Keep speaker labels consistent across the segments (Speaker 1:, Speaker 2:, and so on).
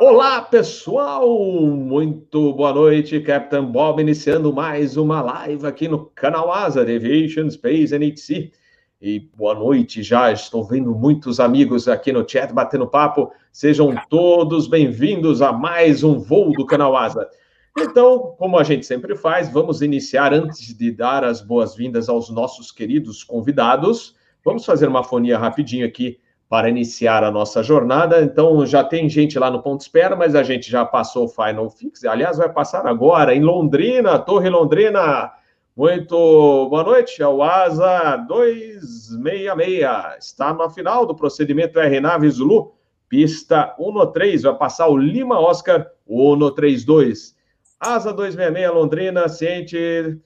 Speaker 1: Olá, pessoal! Muito boa noite, Captain Bob, iniciando mais uma live aqui no canal Asa Aviation Space NHC. E boa noite já, estou vendo muitos amigos aqui no chat batendo papo. Sejam todos bem-vindos a mais um voo do canal Asa. Então, como a gente sempre faz, vamos iniciar antes de dar as boas-vindas aos nossos queridos convidados. Vamos fazer uma fonia rapidinho aqui para iniciar a nossa jornada. Então, já tem gente lá no ponto de espera, mas a gente já passou o Final Fix. Aliás, vai passar agora em Londrina, Torre Londrina. Muito boa noite, é o ASA 266. Está na final do procedimento RNAV Zulu, pista 1-3. Vai passar o Lima Oscar 1-3-2. ASA 266 Londrina, ciente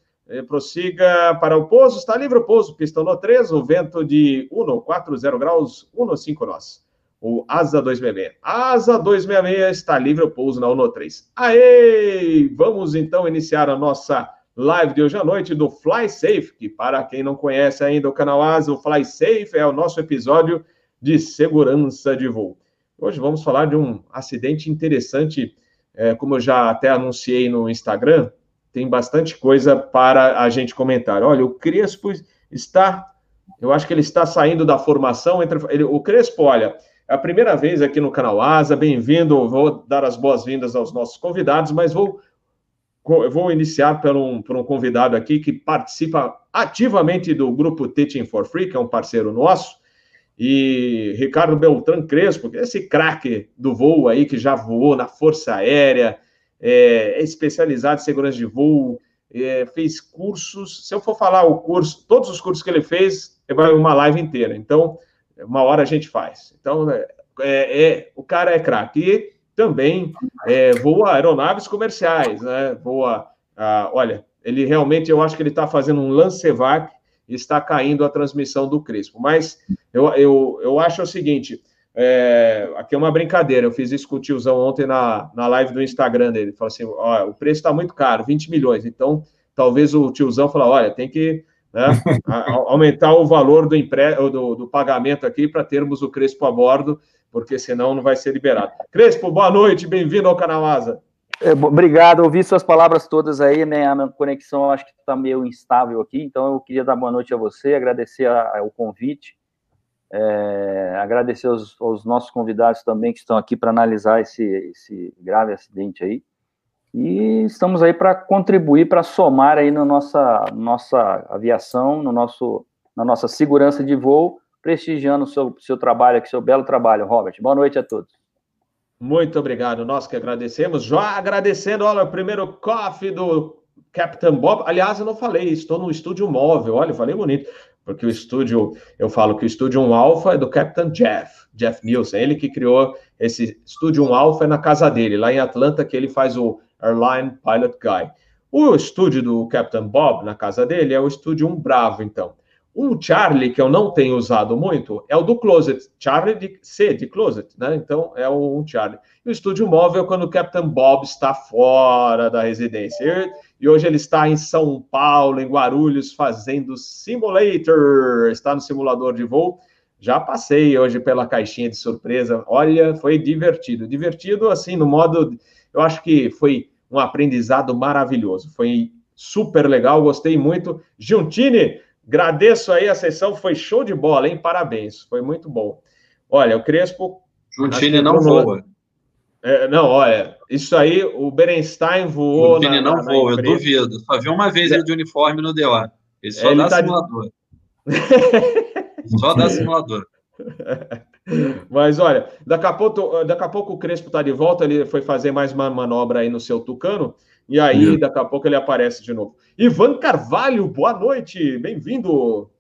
Speaker 1: prossiga para o pouso, está livre o pouso, pista no 3, o vento de 1,40 graus, 1,5 nós. O Asa 266. Asa 266 está livre o pouso na 103. Aê! Vamos então iniciar a nossa live de hoje à noite do Fly Safe, que para quem não conhece ainda o canal Asa, o Fly Safe é o nosso episódio de segurança de voo. Hoje vamos falar de um acidente interessante, é, como eu já até anunciei no Instagram, tem bastante coisa para a gente comentar. Olha, o Crespo está, eu acho que ele está saindo da formação entre ele, o Crespo, olha, é a primeira vez aqui no canal Asa, bem-vindo. Vou dar as boas-vindas aos nossos convidados, mas vou vou iniciar por um, por um convidado aqui que participa ativamente do grupo Teaching for Free, que é um parceiro nosso, e Ricardo Beltrán Crespo, esse craque do voo aí que já voou na Força Aérea, é, é especializado em segurança de voo, é, fez cursos. Se eu for falar o curso, todos os cursos que ele fez, vai uma live inteira. Então, uma hora a gente faz. Então, é, é, é o cara é craque. E também é, voa aeronaves comerciais, né? Voa, ah, olha, ele realmente, eu acho que ele está fazendo um lancevac e está caindo a transmissão do Crespo. Mas eu, eu, eu acho o seguinte, é, aqui é uma brincadeira, eu fiz isso com o tiozão ontem na, na live do Instagram dele. Falou assim: ó, o preço está muito caro, 20 milhões. Então, talvez o tiozão falou: olha, tem que né, aumentar o valor do, empre... do, do pagamento aqui para termos o Crespo a bordo, porque senão não vai ser liberado. Crespo, boa noite, bem-vindo ao canal Asa.
Speaker 2: É, obrigado, ouvi suas palavras todas aí, né? A minha conexão acho que está meio instável aqui, então eu queria dar boa noite a você, agradecer a, a, o convite. É, agradecer aos, aos, nossos convidados também que estão aqui para analisar esse, esse, grave acidente aí. E estamos aí para contribuir, para somar aí na nossa, nossa aviação, no nosso, na nossa segurança de voo, prestigiando o seu, seu trabalho aqui, seu belo trabalho, Robert. Boa noite a todos.
Speaker 1: Muito obrigado, nós que agradecemos. Já agradecendo, olha, o primeiro coffee do Captain Bob. Aliás, eu não falei, estou no estúdio móvel, olha, falei bonito porque o estúdio, eu falo que o estúdio 1 Alpha é do Captain Jeff, Jeff Nielsen, ele que criou esse estúdio 1 Alpha é na casa dele, lá em Atlanta, que ele faz o Airline Pilot Guy. O estúdio do Captain Bob, na casa dele, é o estúdio 1 Bravo, então. Um Charlie que eu não tenho usado muito é o do Closet, Charlie de C, de Closet, né? Então é o um Charlie. E o estúdio móvel quando o Captain Bob está fora da residência. E hoje ele está em São Paulo, em Guarulhos, fazendo simulator. Está no simulador de voo. Já passei hoje pela caixinha de surpresa. Olha, foi divertido. Divertido, assim, no modo. Eu acho que foi um aprendizado maravilhoso. Foi super legal, gostei muito. Giuntini, agradeço aí a sessão, foi show de bola, hein? Parabéns, foi muito bom. Olha, o Crespo.
Speaker 3: Giuntini não voa.
Speaker 1: É, não, olha, isso aí, o Berenstein voou.
Speaker 3: O Vini não voa, eu duvido. Só vi uma vez ele de uniforme no DOA. Ele só ele dá tá simulador. De... só dá simulador.
Speaker 1: Mas olha, daqui a pouco, daqui a pouco o Crespo está de volta, ele foi fazer mais uma manobra aí no seu Tucano, e aí daqui a pouco ele aparece de novo. Ivan Carvalho, boa noite, bem-vindo.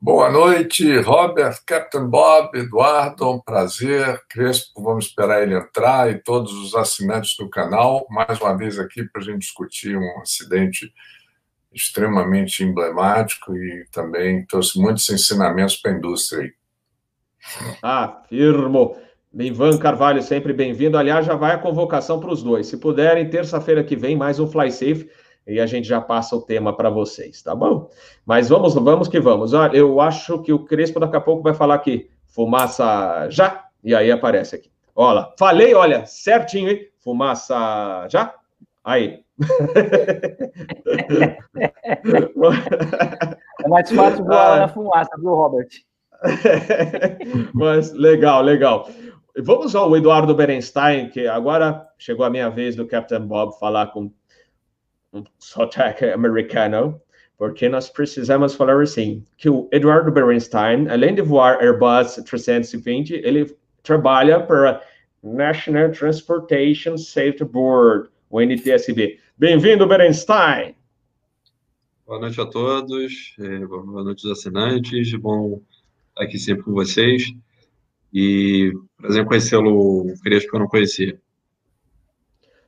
Speaker 4: Boa noite, Robert, Captain Bob, Eduardo, um prazer. Crespo, vamos esperar ele entrar e todos os assinantes do canal, mais uma vez aqui para a gente discutir um acidente extremamente emblemático e também trouxe muitos ensinamentos para a indústria.
Speaker 1: Ah, firmo. Carvalho, sempre bem-vindo. Aliás, já vai a convocação para os dois. Se puderem, terça-feira que vem, mais um Fly Safe e a gente já passa o tema para vocês, tá bom? Mas vamos, vamos que vamos. Olha, eu acho que o Crespo daqui a pouco vai falar que fumaça já, e aí aparece aqui. Olha, falei, olha, certinho, hein? Fumaça já? Aí.
Speaker 2: é mais fácil voar ah. na fumaça, viu, Robert?
Speaker 1: Mas legal, legal. Vamos ao Eduardo Berenstein, que agora chegou a minha vez do Captain Bob falar com um sotaque americano, porque nós precisamos falar assim, que o Eduardo Berenstein, além de voar Airbus 320, ele trabalha para National Transportation Safety Board, o NTSB. Bem-vindo, Berenstein!
Speaker 3: Boa noite a todos, é, boa noite aos assinantes, bom estar aqui sempre com vocês. E prazer em conhecê-lo, Crespo, que eu não conhecia.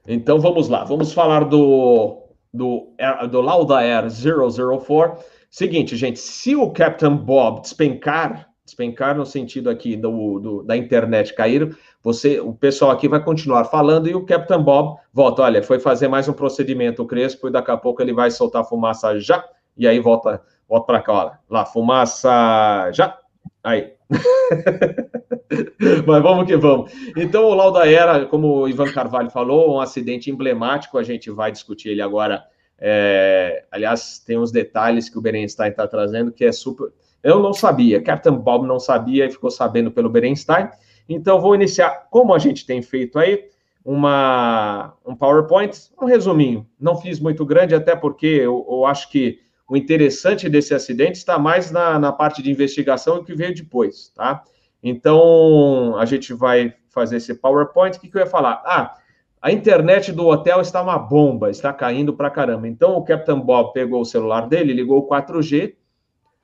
Speaker 1: Então vamos lá, vamos falar do, do, do Lauda Air 004. Seguinte, gente, se o Captain Bob despencar, despencar no sentido aqui do, do, da internet cair, você, o pessoal aqui vai continuar falando e o Captain Bob volta. Olha, foi fazer mais um procedimento Crespo e daqui a pouco ele vai soltar fumaça já. E aí volta, volta para cá, olha. Lá, fumaça já. Aí. Mas vamos que vamos. Então, o Lauda era, como o Ivan Carvalho falou, um acidente emblemático. A gente vai discutir ele agora. É... Aliás, tem uns detalhes que o Berenstein está trazendo que é super. Eu não sabia, Captain Bob não sabia e ficou sabendo pelo Berenstein. Então, vou iniciar, como a gente tem feito aí, uma, um PowerPoint, um resuminho. Não fiz muito grande, até porque eu, eu acho que o interessante desse acidente está mais na, na parte de investigação e que veio depois, tá? Então, a gente vai fazer esse PowerPoint. O que, que eu ia falar? Ah, a internet do hotel está uma bomba, está caindo para caramba. Então, o Captain Bob pegou o celular dele, ligou o 4G,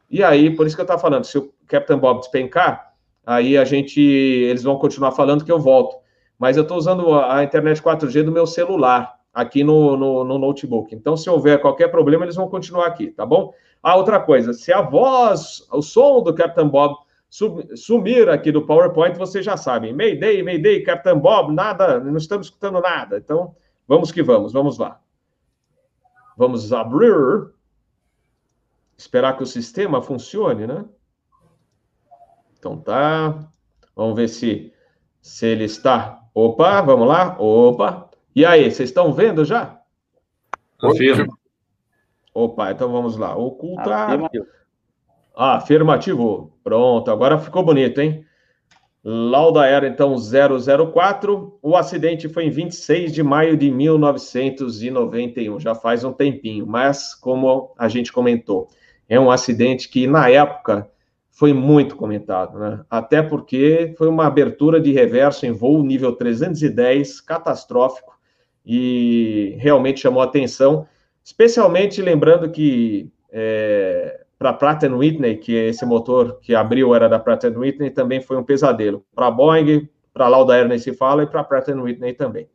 Speaker 1: e aí, por isso que eu estava falando, se o Captain Bob despencar, aí a gente, eles vão continuar falando que eu volto. Mas eu estou usando a internet 4G do meu celular, aqui no, no, no, notebook. Então, se houver qualquer problema, eles vão continuar aqui, tá bom? Ah, outra coisa, se a voz, o som do Captain Bob sumir aqui do PowerPoint, vocês já sabem. Mayday, Mayday, Captain Bob, nada, não estamos escutando nada. Então, vamos que vamos, vamos lá. Vamos abrir. Esperar que o sistema funcione, né? Então tá. Vamos ver se, se ele está. Opa, vamos lá. Opa. E aí, vocês estão vendo já?
Speaker 3: Confirmo.
Speaker 1: Opa, então vamos lá. Ocultar. Ah, afirmativo. Pronto, agora ficou bonito, hein? Lauda era então 004. O acidente foi em 26 de maio de 1991, já faz um tempinho, mas como a gente comentou, é um acidente que na época foi muito comentado, né? Até porque foi uma abertura de reverso em voo nível 310, catastrófico, e realmente chamou atenção, especialmente lembrando que é, para Pratt Whitney, que esse motor que abriu era da Pratt Whitney, também foi um pesadelo. Para Boeing, para Lauda Air nem se fala, e para Pratt Whitney também.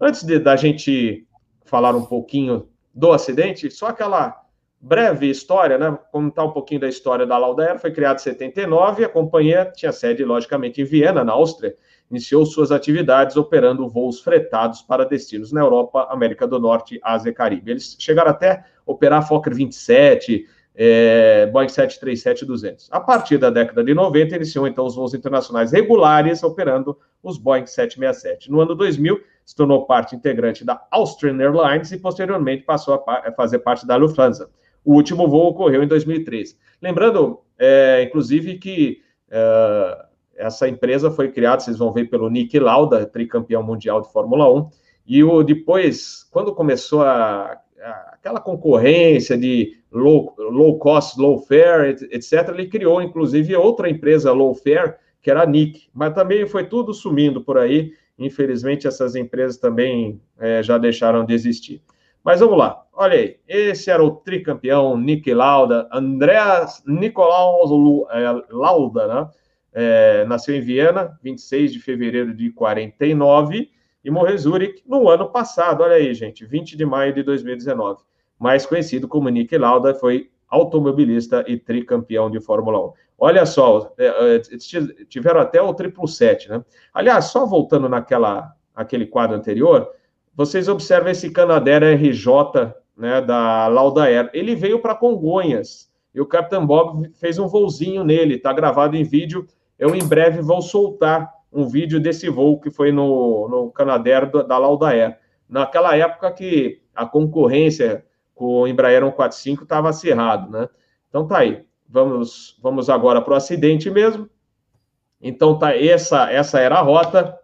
Speaker 1: Antes de, da gente falar um pouquinho do acidente, só aquela breve história, né? Contar um pouquinho da história da Lauda Air. Foi criada em 79, a companhia tinha sede, logicamente, em Viena, na Áustria. Iniciou suas atividades operando voos fretados para destinos na Europa, América do Norte, Ásia e Caribe. Eles chegaram até operar Fokker 27, é, Boeing 737-200. A partir da década de 90, iniciou então os voos internacionais regulares, operando os Boeing 767. No ano 2000, se tornou parte integrante da Austrian Airlines e posteriormente passou a fazer parte da Lufthansa. O último voo ocorreu em 2013. Lembrando, é, inclusive, que é, essa empresa foi criada, vocês vão ver, pelo Nick Lauda, tricampeão mundial de Fórmula 1, e o, depois, quando começou a, a, aquela concorrência de low, low cost, low fare, etc., ele criou, inclusive, outra empresa low fare, que era a Nick, mas também foi tudo sumindo por aí, infelizmente essas empresas também é, já deixaram de existir. Mas vamos lá, olha aí, esse era o tricampeão Nick Lauda, Andreas Nicolaus é, Lauda, né? É, nasceu em Viena, 26 de fevereiro de 49, e morreu em Zurich no ano passado, olha aí, gente, 20 de maio de 2019. Mais conhecido como Nick Lauda, foi automobilista e tricampeão de Fórmula 1. Olha só, é, tiveram até o triplo set, né? Aliás, só voltando naquela aquele quadro anterior, vocês observam esse Canadair RJ, né, da Lauda Air. Ele veio para Congonhas e o Capitão Bob fez um voozinho nele, está gravado em vídeo. Eu em breve vou soltar um vídeo desse voo que foi no, no da Laudair. Naquela época que a concorrência com o Embraer 145 estava acirrado, né? Então tá aí. Vamos, vamos agora para o acidente mesmo. Então tá essa essa era a rota.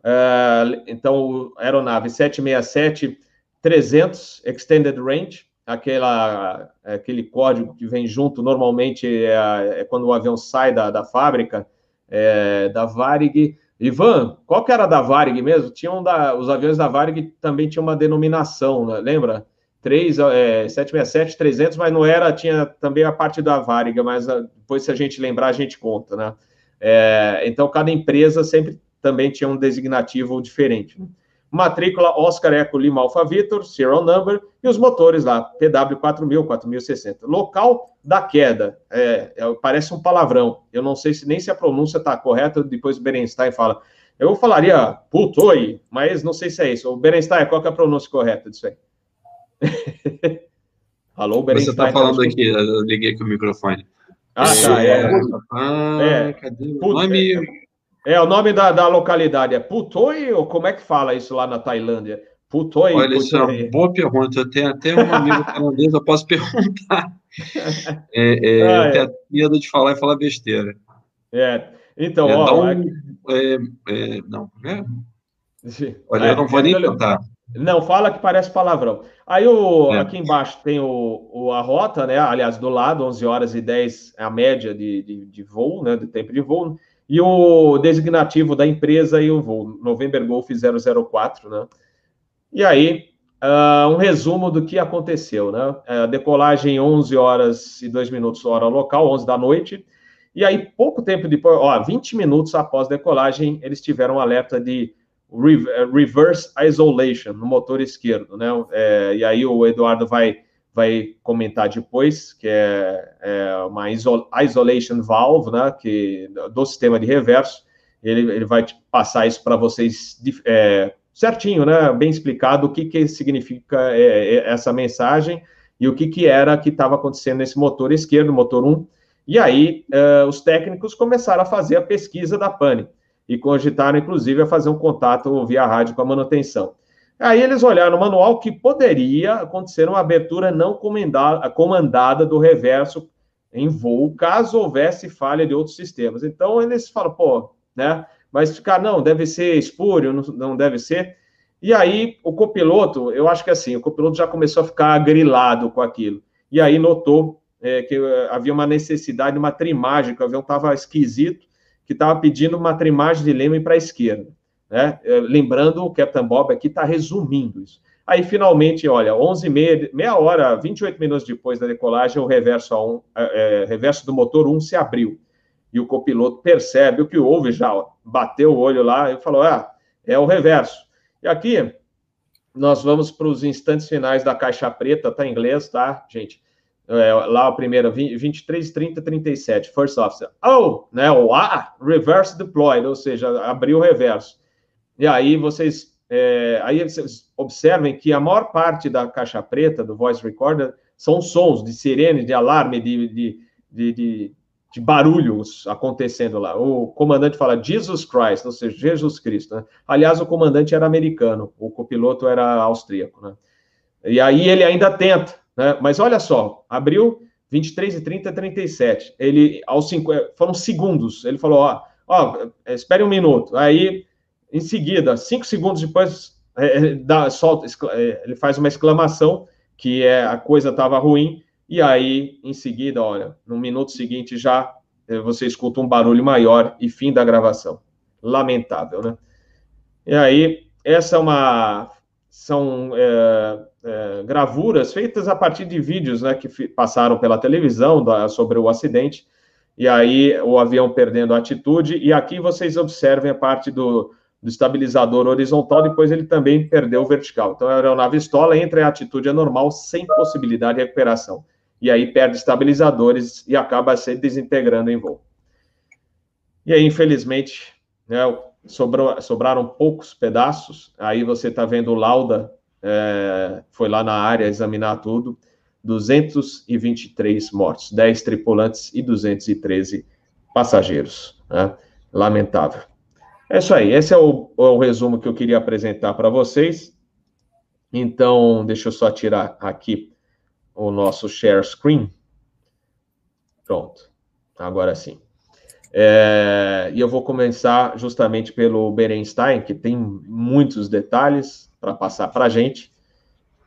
Speaker 1: Uh, então aeronave 767 300 extended range, aquela aquele código que vem junto normalmente é, é quando o avião sai da, da fábrica é, da Varig. Ivan, qual que era da Varig mesmo? Tinham da, os aviões da Varig também tinham uma denominação, né? lembra? 3, é, 767, 300, mas não era, tinha também a parte da Varig, mas a, depois se a gente lembrar, a gente conta, né? É, então, cada empresa sempre também tinha um designativo diferente. Né? matrícula Oscar Eco Lima Alfa Vitor, serial number, e os motores lá, PW 4000, 4060. Local da queda, é, é, parece um palavrão, eu não sei se nem se a pronúncia está correta, depois o Berenstein fala. Eu falaria putoi, mas não sei se é isso. O Berenstein, qual é a pronúncia correta disso aí?
Speaker 3: Alô, Berenstein. Você está falando aqui, eu liguei aqui o microfone.
Speaker 1: Ah, tá, é. Ah, é. cadê o nome? É, o nome da, da localidade é Putoi, ou como é que fala isso lá na Tailândia?
Speaker 3: Putoi. Olha, isso é uma boa pergunta. Eu tenho até um amigo tailandês, eu posso perguntar. É, é, ah, eu tenho é. medo de falar e falar besteira.
Speaker 1: É, então, é, ó.
Speaker 3: Um, é, é, não, é? Olha, eu não vou nem tentar.
Speaker 1: Não, fala que parece palavrão. Aí o, aqui embaixo tem o, o, a rota, né? Aliás, do lado, 11 horas e 10 é a média de, de, de voo, né? Do tempo de voo e o designativo da empresa e o voo, November Golf 004, né? E aí, uh, um resumo do que aconteceu, né? Uh, decolagem 11 horas e 2 minutos, hora local, 11 da noite, e aí, pouco tempo depois, ó, 20 minutos após decolagem, eles tiveram um alerta de reverse isolation no motor esquerdo, né? É, e aí o Eduardo vai vai comentar depois, que é, é uma isol isolation valve, né, que, do sistema de reverso. Ele, ele vai passar isso para vocês é, certinho, né, bem explicado o que, que significa é, é essa mensagem e o que, que era que estava acontecendo nesse motor esquerdo, motor 1. E aí, é, os técnicos começaram a fazer a pesquisa da pane e cogitaram, inclusive, a fazer um contato via rádio com a manutenção. Aí eles olharam no manual que poderia acontecer uma abertura não comandada, do reverso em voo, caso houvesse falha de outros sistemas. Então eles falam, pô, né? Mas ficar, não, deve ser espúrio, não, não deve ser. E aí o copiloto, eu acho que assim, o copiloto já começou a ficar grilado com aquilo. E aí notou é, que eh, havia uma necessidade de uma trimagem, que o avião estava esquisito, que estava pedindo uma trimagem de leme para a esquerda. Né? É, lembrando, o Captain Bob aqui está resumindo isso. Aí, finalmente, olha, 11 meia, meia hora, 28 minutos depois da decolagem, o reverso, a um, é, é reverso do motor 1 se abriu. E o copiloto percebe o que houve já, bateu o olho lá e falou: ah, é o reverso. E aqui, nós vamos para os instantes finais da caixa preta, tá em inglês, tá, gente? É, lá a primeira, 23, 30, 37, first officer. Oh, né, o A, reverse deployed, ou seja, abriu o reverso. E aí vocês, é, aí vocês observem que a maior parte da caixa preta do voice recorder são sons de sirene, de alarme, de, de, de, de, de barulhos acontecendo lá. O comandante fala Jesus Christ, ou seja, Jesus Cristo. Né? Aliás, o comandante era americano, o copiloto era austríaco. Né? E aí ele ainda tenta, né? mas olha só, abriu 23 e 30, 37. Ele, aos cinco, foram segundos. Ele falou: ó, ó, espere um minuto. Aí em seguida, cinco segundos depois, é, é dá, solta, é, ele faz uma exclamação que é a coisa estava ruim, e aí, em seguida, olha, no minuto seguinte já é, você escuta um barulho maior e fim da gravação. Lamentável, né? E aí, essa é uma são é, é, gravuras feitas a partir de vídeos né, que passaram pela televisão da, sobre o acidente, e aí o avião perdendo a atitude, e aqui vocês observem a parte do, do estabilizador horizontal, depois ele também perdeu o vertical. Então a aeronave estola, entra em atitude anormal, sem possibilidade de recuperação. E aí perde estabilizadores e acaba se desintegrando em voo. E aí, infelizmente, né, sobrou, sobraram poucos pedaços. Aí você está vendo o Lauda, é, foi lá na área examinar tudo. 223 mortos, 10 tripulantes e 213 passageiros. Né? Lamentável. É isso aí, esse é o, é o resumo que eu queria apresentar para vocês. Então, deixa eu só tirar aqui o nosso share screen. Pronto, agora sim. É, e eu vou começar justamente pelo Berenstein, que tem muitos detalhes para passar para a gente.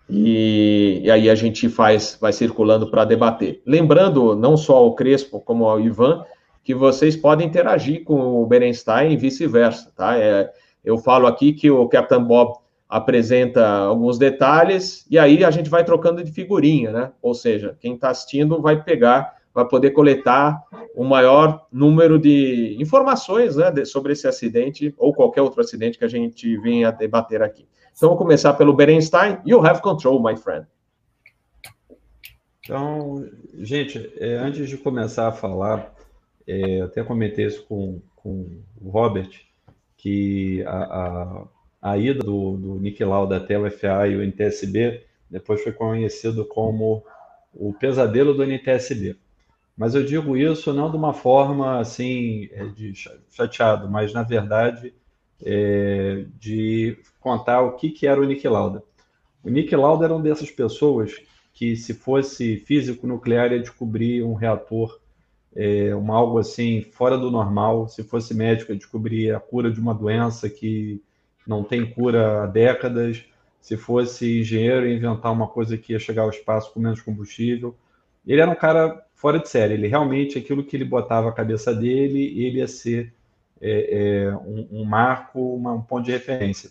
Speaker 1: E, e, aí a gente faz, vai circulando para debater. Lembrando, não só ao Crespo, como ao Ivan, que vocês podem interagir com o Berenstein e vice-versa, tá? É, eu falo aqui que o Captain Bob apresenta alguns detalhes e aí a gente vai trocando de figurinha, né? Ou seja, quem está assistindo vai pegar, vai poder coletar o maior número de informações né, sobre esse acidente ou qualquer outro acidente que a gente venha debater aqui. Então, vou começar pelo Berenstein. You have control, my friend.
Speaker 5: Então, gente, é, antes de começar a falar, é, até comentei isso com, com o Robert, que a, a, a ida do, do Nick Lauda até o FA e o NTSB depois foi conhecido como o pesadelo do NTSB. Mas eu digo isso não de uma forma assim é, de chateado, mas na verdade é, de contar o que, que era o Nick Lauda. O Nick Lauda era uma dessas pessoas que, se fosse físico nuclear, ia descobrir um reator é, uma algo assim fora do normal. Se fosse médico, descobrir a cura de uma doença que não tem cura há décadas. Se fosse engenheiro, inventar uma coisa que ia chegar ao espaço com menos combustível. Ele era um cara fora de série. Ele realmente, aquilo que ele botava a cabeça dele, ele ia ser é, é, um, um, marco, uma, um ponto de referência.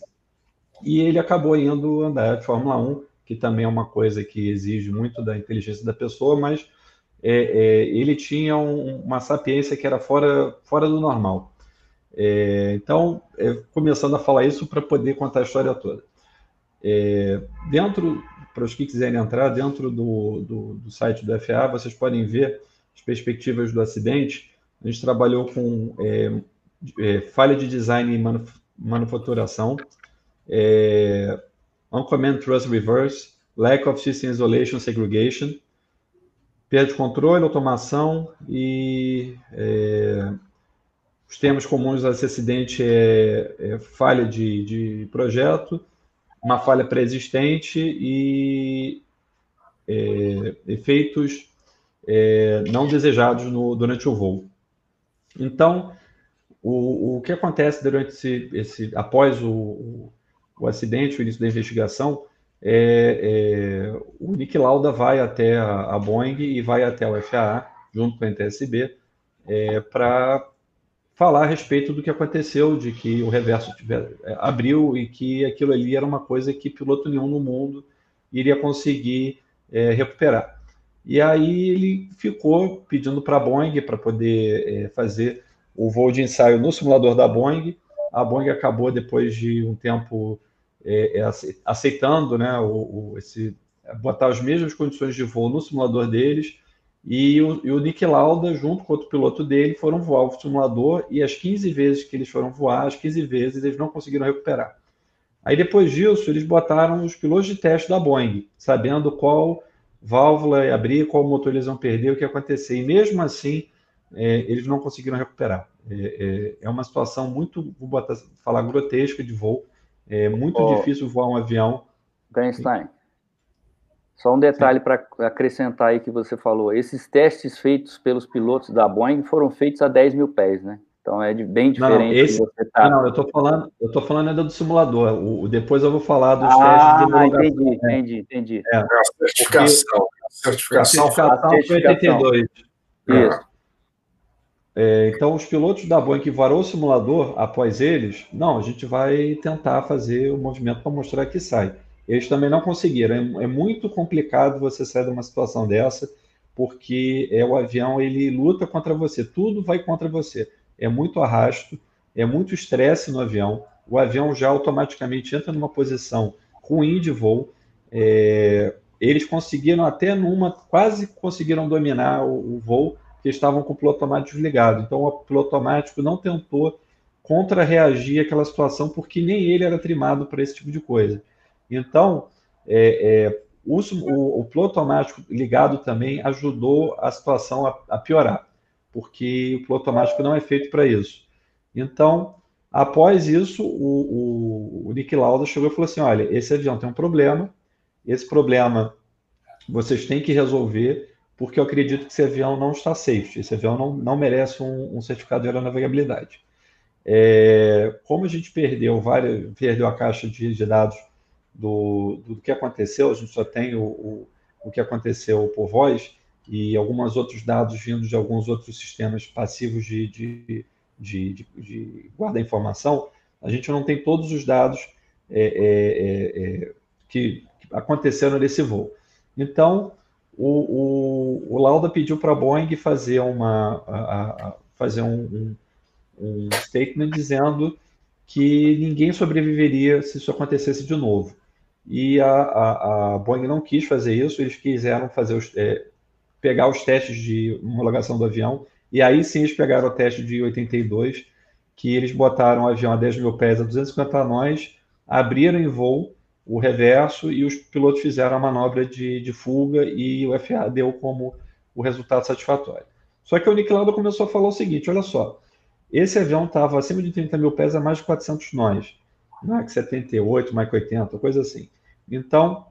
Speaker 5: E ele acabou indo andar de Fórmula 1, que também é uma coisa que exige muito da inteligência da pessoa, mas é, é, ele tinha um, uma sapiência que era fora, fora do normal. É, então, é, começando a falar isso para poder contar a história toda. É, dentro, para os que quiserem entrar, dentro do, do, do, site do FA, vocês podem ver as perspectivas do acidente. A gente trabalhou com é, falha de design e manuf manufaturação, é, thrust reverse, lack of system isolation segregation, perda de controle, automação e é, os temas comuns desse acidente é, é falha de, de, projeto, uma falha pré-existente e é, efeitos é, não desejados no, durante o voo. Então, o, o que acontece durante esse, esse após o, o acidente, o início da investigação, é, é, o Nick Lauda vai até a, a, Boeing e vai até o FAA, junto com a NTSB, é, para falar a respeito do que aconteceu, de que o reverso tiver, é, abriu e que aquilo ali era uma coisa que piloto nenhum no mundo iria conseguir é, recuperar. E aí ele ficou pedindo para a Boeing para poder é, fazer o voo de ensaio no simulador da Boeing. A Boeing acabou, depois de um tempo é, é aceitando né, o, o, esse, botar as mesmas condições de voo no simulador deles, e o, e o Nick Lauda, junto com outro piloto dele, foram voar o simulador, e as 15 vezes que eles foram voar, as 15 vezes eles não conseguiram recuperar. Aí depois disso, eles botaram os pilotos de teste da Boeing, sabendo qual válvula ia abrir, qual motor eles iam perder, o que ia acontecer. E mesmo assim, é, eles não conseguiram recuperar. É, é, é uma situação muito, vou botar, falar, grotesca de voo. É muito oh, difícil voar um avião.
Speaker 2: Bernstein, só um detalhe para acrescentar aí que você falou. Esses testes feitos pelos pilotos da Boeing foram feitos a 10 mil pés, né? Então é de, bem diferente.
Speaker 5: Não, esse, você tá... não eu estou falando, eu tô falando ainda do simulador. O, depois eu vou falar dos ah, testes de
Speaker 2: homologação. Entendi, entendi, entendi. É,
Speaker 4: a certificação.
Speaker 5: certificação, certificação foi 82. Isso. É, então, os pilotos da Boeing que varou o simulador após eles, não, a gente vai tentar fazer o movimento para mostrar que sai. Eles também não conseguiram. É, é, muito complicado você sair de uma situação dessa, porque é o avião ele luta contra você, tudo vai contra você. É muito arrasto, é muito estresse no avião. O avião já automaticamente entra numa posição ruim de voo. É, eles conseguiram até numa, quase conseguiram dominar o, o voo que estavam com o piloto automático desligado. Então, o piloto automático não tentou contra-reagir àquela situação, porque nem ele era trimado para esse tipo de coisa. Então, é, é, o, o, o, piloto automático ligado também ajudou a situação a, a, piorar, porque o piloto automático não é feito para isso. Então, Após isso, o, o, Nick Lauda chegou e falou assim: olha, esse avião tem um problema, esse problema vocês têm que resolver, porque eu acredito que esse avião não está safe, esse avião não, não merece um, um certificado de aeronavegabilidade. É, como a gente perdeu várias, perdeu a caixa de, de dados do, do, que aconteceu, a gente só tem o, o, o que aconteceu por voz e alguns outros dados vindos de alguns outros sistemas passivos de, de, de, de, guarda-informação, a gente não tem todos os dados é, é, é, é que aconteceram nesse voo. Então, o, o, o Lauda pediu para a Boeing fazer, uma, a, a, fazer um, um, um statement dizendo que ninguém sobreviveria se isso acontecesse de novo. E a, a, a Boeing não quis fazer isso, eles quiseram fazer os, é, pegar os testes de homologação do avião, e aí sim eles pegaram o teste de 82, que eles botaram o avião a 10 mil pés a 250 nós, abriram em voo o reverso e os pilotos fizeram a manobra de, de fuga e o FAA deu como o resultado satisfatório. Só que o Nick começou a falar o seguinte, olha só, esse avião estava acima de 30 mil pés a mais de 400 nós, Mach 78, Mach 80, coisa assim. Então,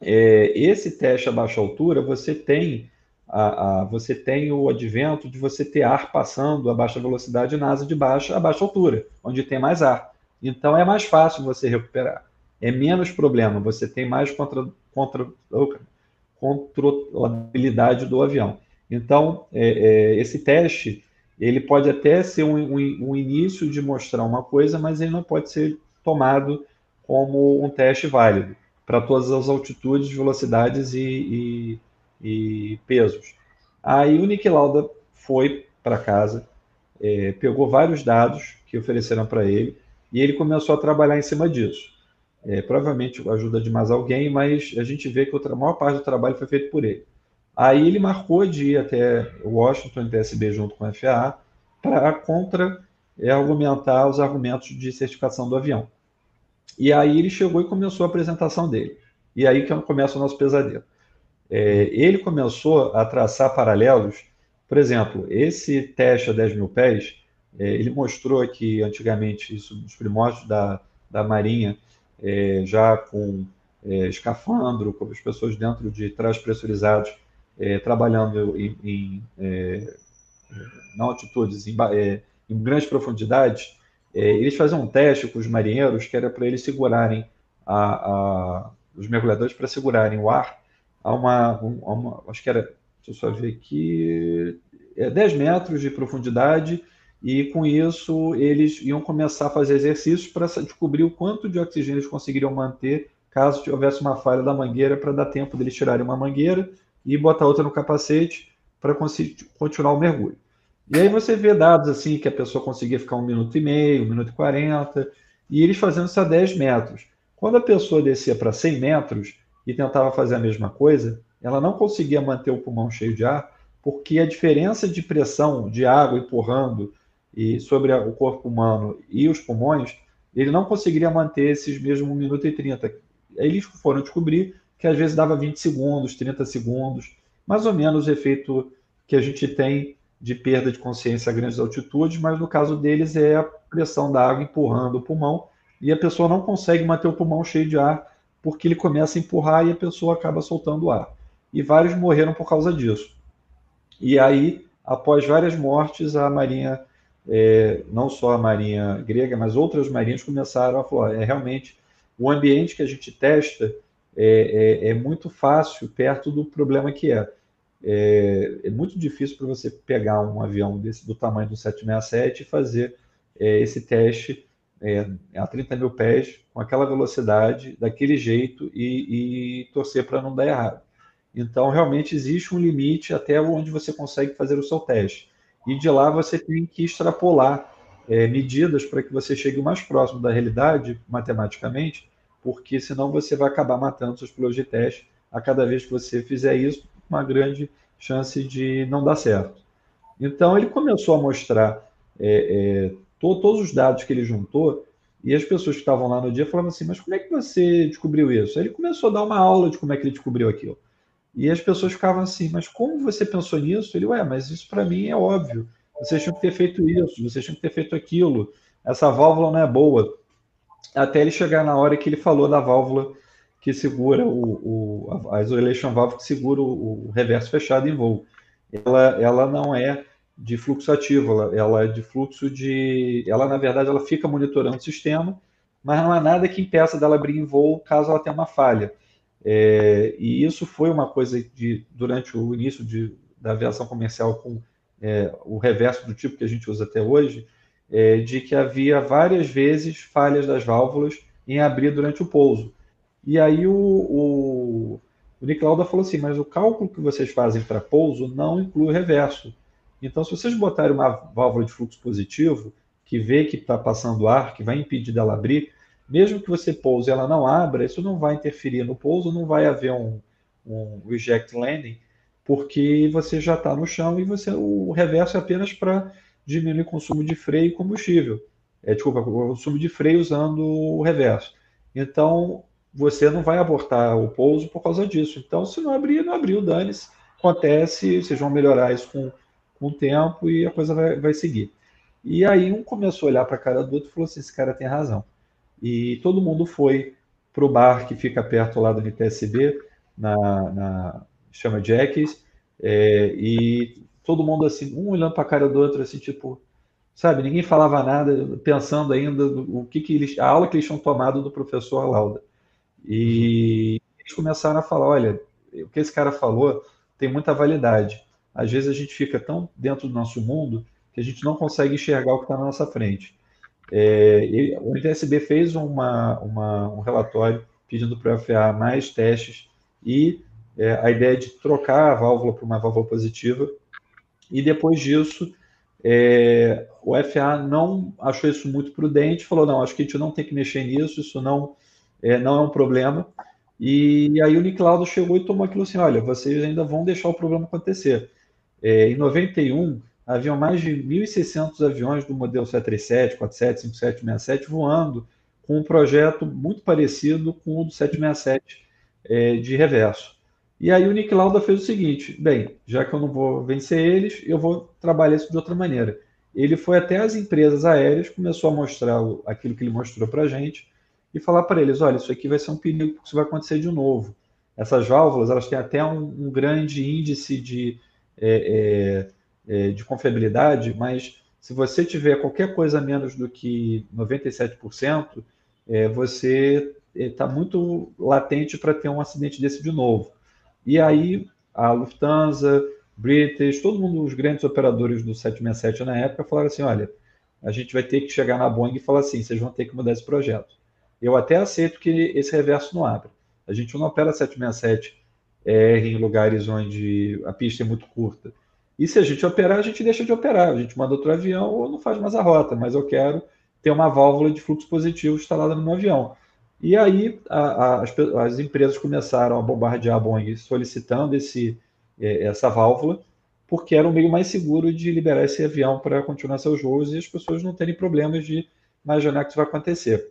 Speaker 5: é, esse teste a baixa altura, você tem a, a, você tem o advento de você ter ar passando a baixa velocidade na asa de baixa a baixa altura, onde tem mais ar. Então é mais fácil você recuperar é menos problema, você tem mais contra, contra, controlabilidade do avião. Então, é, é, esse teste, ele pode até ser um, um, um, início de mostrar uma coisa, mas ele não pode ser tomado como um teste válido para todas as altitudes, velocidades e, e, e pesos. Aí o Nick Lauda foi para casa, é, pegou vários dados que ofereceram para ele e ele começou a trabalhar em cima disso. É, provavelmente ajuda de mais alguém, mas a gente vê que a maior parte do trabalho foi feito por ele. Aí ele marcou de ir até Washington, TSB, junto com a FAA, para contra é, argumentar os argumentos de certificação do avião. E aí ele chegou e começou a apresentação dele. E aí que começa o nosso pesadelo. É, ele começou a traçar paralelos, por exemplo, esse teste a 10 mil pés, é, ele mostrou que antigamente, isso nos primórdios da, da Marinha, é, já com é, escafandro, com as pessoas dentro de trajes pressurizados, é, trabalhando em, em é, não altitudes, em, é, em grandes profundidades, é, eles faziam um teste com os marinheiros que era para eles segurarem a, a, os mergulhadores para segurarem o ar a uma, a uma, acho que era, deixa eu só ver aqui, é 10 metros de profundidade e com isso eles iam começar a fazer exercícios para descobrir o quanto de oxigênio eles conseguiriam manter caso houvesse uma falha da mangueira para dar tempo deles tirarem uma mangueira e botar outra no capacete para continuar o mergulho. E aí você vê dados assim que a pessoa conseguia ficar um minuto e meio, um minuto e quarenta, e eles fazendo isso a 10 metros. Quando a pessoa descia para 100 metros e tentava fazer a mesma coisa, ela não conseguia manter o pulmão cheio de ar, porque a diferença de pressão de água empurrando e sobre o corpo humano e os pulmões, ele não conseguiria manter esses mesmos 1 minuto e 30. Aí eles foram descobrir que às vezes dava 20 segundos, 30 segundos, mais ou menos o efeito que a gente tem de perda de consciência a grandes altitudes, mas no caso deles é a pressão da água empurrando o pulmão e a pessoa não consegue manter o pulmão cheio de ar porque ele começa a empurrar e a pessoa acaba soltando o ar. E vários morreram por causa disso. E aí, após várias mortes, a Marinha é, não só a marinha grega, mas outras marinhas começaram a falar, é realmente o ambiente que a gente testa é, é, é muito fácil perto do problema que é. É, é muito difícil para você pegar um avião desse do tamanho do 767 e fazer é, esse teste é, a 30 mil pés com aquela velocidade, daquele jeito e, e torcer para não dar errado. Então, realmente existe um limite até onde você consegue fazer o seu teste e de lá você tem que extrapolar é, medidas para que você chegue mais próximo da realidade, matematicamente, porque senão você vai acabar matando seus pilotos de teste a cada vez que você fizer isso, uma grande chance de não dar certo. Então ele começou a mostrar é, é, to, todos os dados que ele juntou e as pessoas que estavam lá no dia falavam assim, mas como é que você descobriu isso? Aí ele começou a dar uma aula de como é que ele descobriu aquilo. E as pessoas ficavam assim, mas como você pensou nisso? Ele, ué, mas isso para mim é óbvio. Vocês tinham que ter feito isso, vocês tinham que ter feito aquilo. essa válvula não é boa. Até ele chegar na hora que ele falou da válvula que segura o, o a isolation valve que segura o, o, reverso fechado em voo. Ela, ela não é de fluxo ativo, ela, ela é de fluxo de. Ela, na verdade, ela fica monitorando o sistema, mas não há nada que impeça dela abrir em voo caso ela tenha uma falha. É, e isso foi uma coisa de durante o início de, da aviação comercial com é, o reverso do tipo que a gente usa até hoje, é, de que havia várias vezes falhas das válvulas em abrir durante o pouso. E aí o, o, o Nick Lauda falou assim, mas o cálculo que vocês fazem para pouso não inclui o reverso. Então, se vocês botarem uma válvula de fluxo positivo, que vê que está passando ar, que vai impedir dela abrir, mesmo que você pouse e ela não abra, isso não vai interferir no pouso, não vai haver um, um reject landing, porque você já está no chão e você o reverso é apenas para diminuir o consumo de freio e combustível. É, desculpa, o consumo de freio usando o reverso. Então, você não vai abortar o pouso por causa disso. Então, se não abrir, não abriu, dane-se. Acontece, vocês vão melhorar isso com, com o tempo e a coisa vai, vai seguir. E aí um começou a olhar para a cara do outro e falou assim, esse cara tem razão. E todo mundo foi para o bar que fica perto lá do NTSB, na, na chama Jacks, é, e todo mundo assim, um olhando para a cara do outro, assim, tipo, sabe, ninguém falava nada, pensando ainda o que, que eles, a aula que eles tinham tomado do professor Lauda. E eles começaram a falar: olha, o que esse cara falou tem muita validade. Às vezes a gente fica tão dentro do nosso mundo que a gente não consegue enxergar o que está na nossa frente. É, ele, o NTSB fez uma, uma, um relatório pedindo para o FA mais testes e é, a ideia de trocar a válvula para uma válvula positiva. E depois disso, é, o FA não achou isso muito prudente, falou: não, acho que a gente não tem que mexer nisso, isso não é, não é um problema. E aí o Nick Lauda chegou e tomou aquilo assim: olha, vocês ainda vão deixar o problema acontecer. É, em 91, haviam mais de 1.600 aviões do modelo 737, 47, 57, 67 voando com um projeto muito parecido com o do 767 é, de reverso. E aí o Nick Lauda fez o seguinte: bem, já que eu não vou vencer eles, eu vou trabalhar isso de outra maneira. Ele foi até as empresas aéreas, começou a mostrar aquilo que ele mostrou para a gente, e falar para eles, olha, isso aqui vai ser um perigo, porque isso vai acontecer de novo. Essas válvulas, elas têm até um, um grande índice de, é, é, é de confiabilidade, mas se você tiver qualquer coisa menos do que 97%, é, você está muito latente para ter um acidente desse de novo. E aí a Lufthansa, British, todo mundo, os grandes operadores do 767 na época, falaram assim, olha, a gente vai ter que chegar na Boeing e falar assim, vocês vão ter que mudar esse projeto. Eu até aceito que esse reverso não abra. A gente não opera 767 R em lugares onde a pista é muito curta. E se a gente operar, a gente deixa de operar. A gente manda outro avião ou não faz mais a rota, mas eu quero ter uma válvula de fluxo positivo instalada no meu avião. E aí a, a, as, as, empresas começaram a bombardear a Boeing solicitando esse, é, essa válvula, porque era o meio mais seguro de liberar esse avião para continuar seus voos e as pessoas não terem problemas de imaginar que isso vai acontecer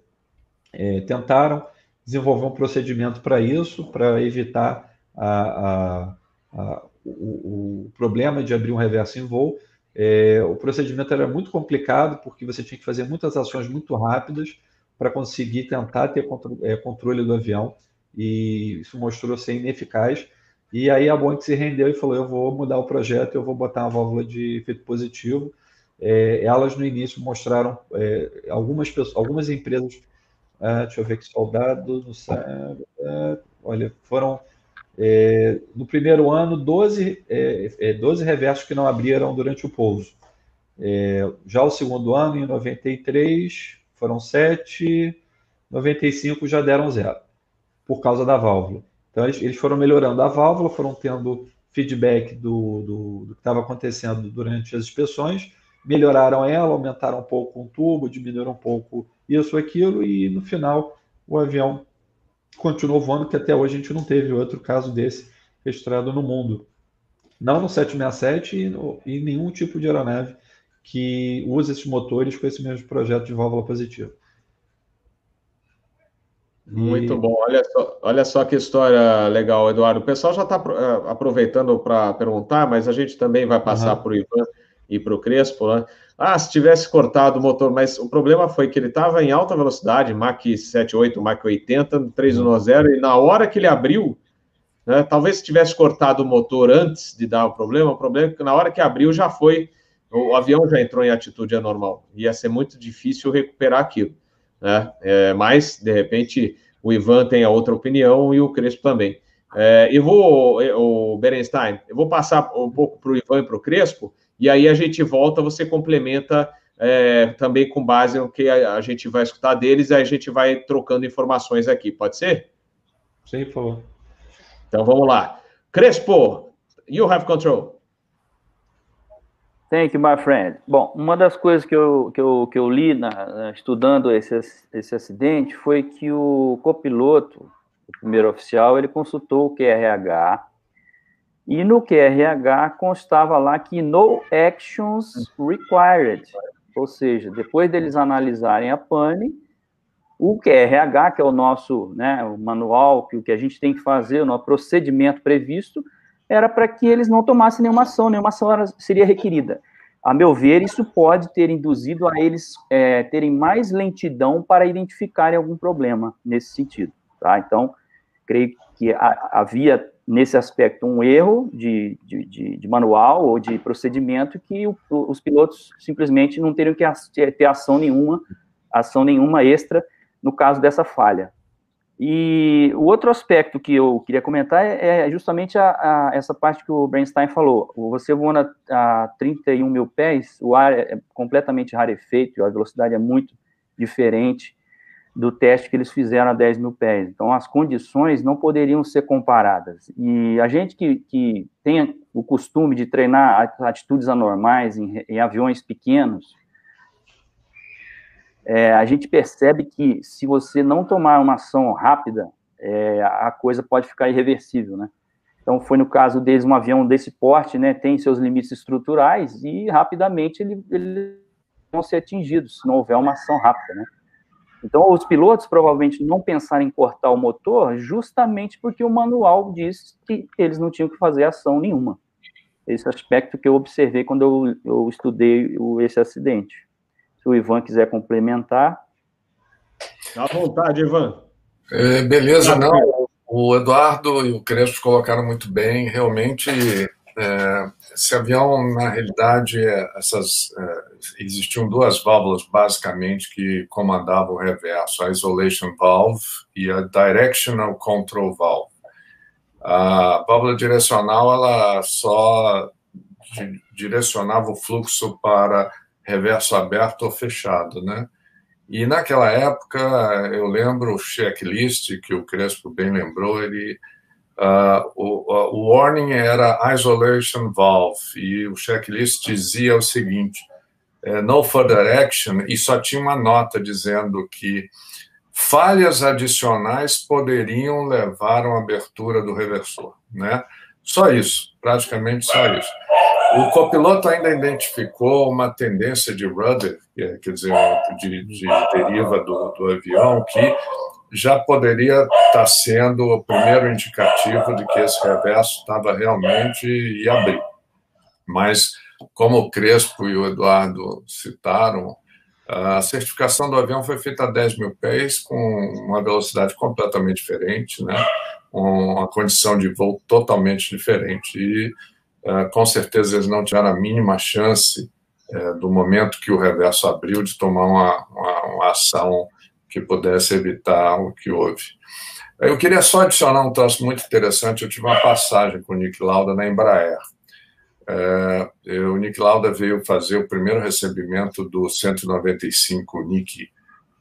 Speaker 5: é, tentaram desenvolver um procedimento para isso, para evitar a, a, a, o, o, problema de abrir um reverso em voo. É, o procedimento era muito complicado, porque você tinha que fazer muitas ações muito rápidas para conseguir tentar ter é, controle do avião, e isso mostrou ser ineficaz. E aí a Boeing se rendeu e falou: eu vou mudar o projeto, eu vou botar uma válvula de efeito positivo. É, elas no início mostraram é, algumas pessoas, algumas empresas ah, deixa eu ver que soldado no ah, olha, foram é, no primeiro ano 12, é, 12 é, reversos que não abriram durante o pouso. É, já o segundo ano, em 93, foram 7, 95 já deram zero, por causa da válvula. Então, eles, eles foram melhorando a válvula, foram tendo feedback do, do, do que estava acontecendo durante as inspeções, melhoraram ela, aumentaram um pouco o tubo, diminuíram um pouco isso, aquilo, e no final o avião continuou voando, que até hoje a gente não teve outro caso desse registrado no mundo. Não no 767 e, no, e nenhum tipo de aeronave que usa esses motores com esse mesmo projeto de válvula positiva.
Speaker 1: Muito bom. Olha só, olha só que história legal, Eduardo. O pessoal já está eh, aproveitando para perguntar, mas a gente também vai passar uhum. para o Ivan e para o Crespo, né? Ah, se tivesse cortado o motor, mas o problema foi que ele estava em alta velocidade, Mach 78, Mach 80, 310, e na hora que ele abriu, né, talvez se tivesse cortado o motor antes de dar o problema, o problema é que na hora que abriu já foi, o avião já entrou em atitude anormal, ia ser muito difícil recuperar aquilo. Né? É, mas, de repente, o Ivan tem a outra opinião e o Crespo também. É, eu vou, o Berenstein, eu vou passar um pouco para o Ivan e para o Crespo, e aí a gente volta, você complementa é, também com base no que a, a, gente vai escutar deles, e aí a gente vai trocando informações aqui, pode ser?
Speaker 5: Sim, por favor.
Speaker 1: Então vamos lá. Crespo, you have control.
Speaker 2: Thank you, my friend. Bom, uma das coisas que eu, que eu, que eu li na, estudando esse, esse acidente foi que o copiloto, o primeiro oficial, ele consultou o QRH e no QRH constava lá que no actions required, ou seja, depois deles analisarem a pane, o QRH, que é o nosso né, o manual, que o que a gente tem que fazer, o nosso procedimento previsto, era para que eles não tomassem nenhuma ação, nenhuma ação seria requerida. A meu ver, isso pode ter induzido a eles é, terem mais lentidão para identificarem algum problema nesse sentido. Tá? Então, creio que havia nesse aspecto um erro de, de, de, de manual ou de procedimento que o, os pilotos simplesmente não teriam que ter ação nenhuma, ação nenhuma extra no caso dessa falha. E o outro aspecto que eu queria comentar é, é justamente a, a, essa parte que o Bernstein falou. Você voa a 31 mil pés, o ar é completamente rarefeito, a velocidade é muito diferente do teste que eles fizeram a 10 mil pés. Então, as condições não poderiam ser comparadas. E a gente que, que tem o costume de treinar atitudes anormais em, em aviões pequenos, é, a gente percebe que se você não tomar uma ação rápida, é, a coisa pode ficar irreversível, né? Então, foi no caso deles, um avião desse porte, né, tem seus limites estruturais e rapidamente ele, ele vão ser atingidos se não houver uma ação rápida, né? Então, os pilotos provavelmente não pensaram em cortar o motor justamente porque o manual diz que eles não tinham que fazer ação nenhuma. Esse aspecto que eu observei quando eu, eu estudei o, esse acidente. Se o Ivan quiser complementar.
Speaker 1: À vontade, Ivan.
Speaker 4: É, beleza, não. O Eduardo e o Crespo colocaram muito bem. Realmente, é, esse avião, na realidade, é, essas, é, existiam duas válvulas basicamente que comandavam o reverso: a isolation valve e a directional control valve. A válvula direcional ela só direcionava o fluxo para reverso aberto ou fechado, né? E naquela época, eu lembro o checklist que o Crespo bem lembrou, ele Uh, o, o, warning era isolation valve e o checklist dizia o seguinte: é, no further action, e só tinha uma nota dizendo que falhas adicionais poderiam levar a uma abertura do reversor. Né? Só isso, praticamente só isso. O copiloto ainda identificou uma tendência de rudder, quer dizer, de, de deriva do, do avião, que já poderia estar sendo o primeiro indicativo de que esse reverso estava realmente e abrir. Mas, como o Crespo e o Eduardo citaram, a certificação do avião foi feita a 10 mil pés, com uma velocidade completamente diferente, né? uma condição de voo totalmente diferente. E, eh, com certeza, eles não tiveram a mínima chance, eh, do momento que o reverso abriu, de tomar uma, uma, uma ação que pudesse evitar o que houve. Eu queria só adicionar um troço muito interessante. Eu tive uma passagem com o Nick Lauda na Embraer. É, eu, o Nick Lauda veio fazer o primeiro recebimento do 195 Nick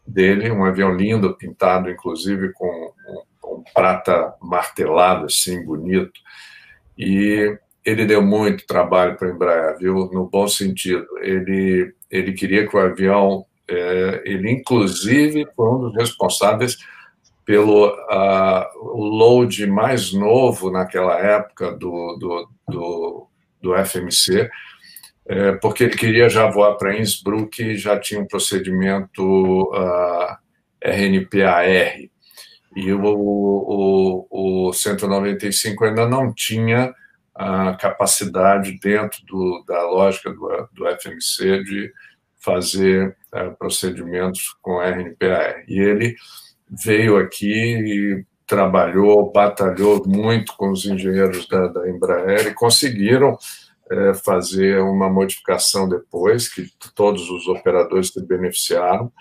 Speaker 4: dele, um avião lindo, pintado inclusive com um, um prata martelado, assim, bonito. E ele deu muito trabalho para a Embraer, viu? No bom sentido. Ele, ele queria que o avião é, ele, inclusive, foi um dos responsáveis pelo uh, load mais novo naquela época do, do, do, do FMC, é, porque ele queria já voar para Innsbruck e já tinha um procedimento uh, RNPAR. E o, o, o 195 ainda não tinha a capacidade dentro do, da lógica do, do FMC de fazer é, procedimentos com RNPAR. E ele veio aqui e trabalhou, batalhou muito com os engenheiros da, da Embraer e conseguiram é, fazer uma modificação depois, que todos os operadores se beneficiaram,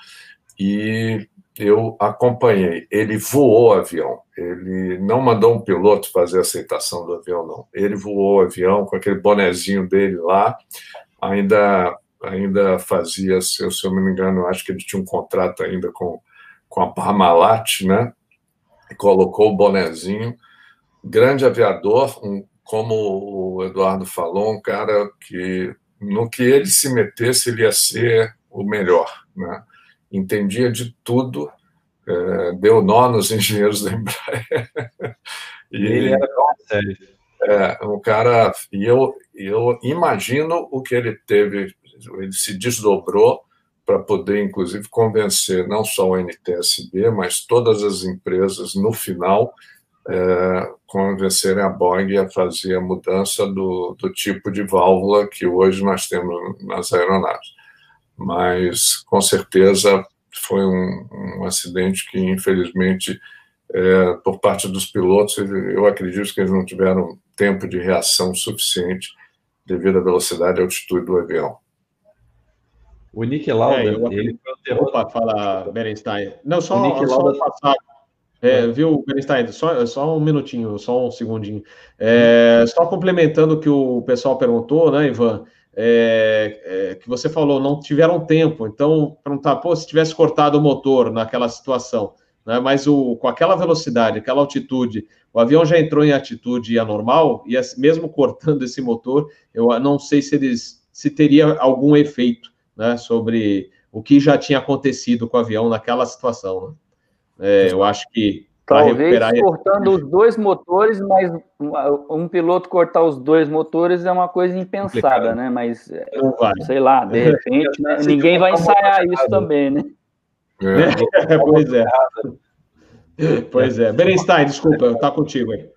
Speaker 4: e eu acompanhei. Ele voou o avião, ele não mandou um piloto fazer a aceitação do avião, não. Ele voou o avião com aquele bonezinho dele lá, ainda ainda fazia, se eu, se eu não me engano, acho que ele tinha um contrato ainda com, com a Parmalat, né? E colocou o bonezinho. Grande aviador, um, como o Eduardo falou, um cara que no que ele se metesse, ele ia ser o melhor, né? Entendia de tudo, é, deu nó nos engenheiros da Embraer.
Speaker 5: e ele era.
Speaker 4: É, um cara, e eu, eu imagino o que ele teve, ele se desdobrou para poder, inclusive, convencer não só o NTSB, mas todas as empresas, no final, é, convencerem a Boeing a fazer a mudança do, do tipo de válvula que hoje nós temos nas aeronaves. Mas, com certeza, foi um, um acidente que, infelizmente, é, por parte dos pilotos, eu acredito que eles não tiveram tempo de reação suficiente devido à velocidade e altitude do avião.
Speaker 5: O Nick Lauda, é, eu...
Speaker 1: ele Opa, fala Berenstein. Não, só, o Nick Lauda... passar é, viu, Bernstein, só, só um minutinho, só um segundinho. É, só complementando o que o pessoal perguntou, né, Ivan? É, é, que você falou, não tiveram tempo, então perguntar, pô, se tivesse cortado o motor naquela situação, né, mas o, com aquela velocidade, aquela altitude, o avião já entrou em atitude anormal, e mesmo cortando esse motor, eu não sei se eles se teria algum efeito né, sobre o que já tinha acontecido com o avião naquela situação. Né? É, eu acho que
Speaker 2: Talvez recuperar... cortando os dois motores, mas um piloto cortar os dois motores é uma coisa impensada, né? Mas sei lá, de repente, né? ninguém vai ensaiar isso também, né?
Speaker 1: É. pois é. Pois é. Berenstein, desculpa, eu tá contigo aí.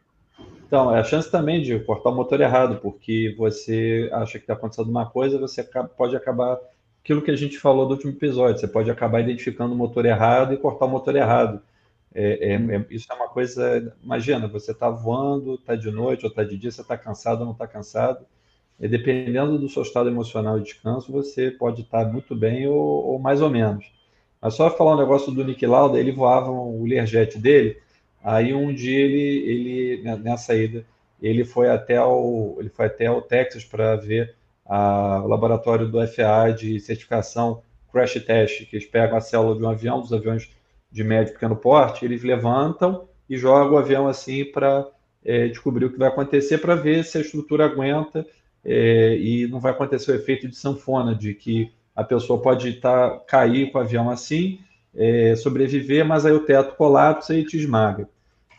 Speaker 5: Então, é a chance também de cortar o motor errado, porque você acha que está acontecendo uma coisa, você pode acabar aquilo que a gente falou do último episódio, você pode acabar identificando o motor errado e cortar o motor errado. É, é, é, isso é uma coisa. Imagina, você está voando, está de noite ou está de dia, você está cansado ou não está cansado. E dependendo do seu estado emocional e descanso, você pode estar tá muito bem ou, ou, mais ou menos. Mas só falar um negócio do Nick Lauda, ele voava o Learjet dele. Aí um dia ele, ele né, nessa ida, ele foi até o, ele foi até o Texas para ver a, o laboratório do FAA de certificação crash test, que eles pegam a célula de um avião, dos aviões de médio e pequeno porte, eles levantam e jogam o avião assim para é, descobrir o que vai acontecer, para ver se a estrutura aguenta é, e não vai acontecer o efeito de sanfona, de que a pessoa pode tá, cair com o avião assim, é, sobreviver, mas aí o teto colapsa e te esmaga.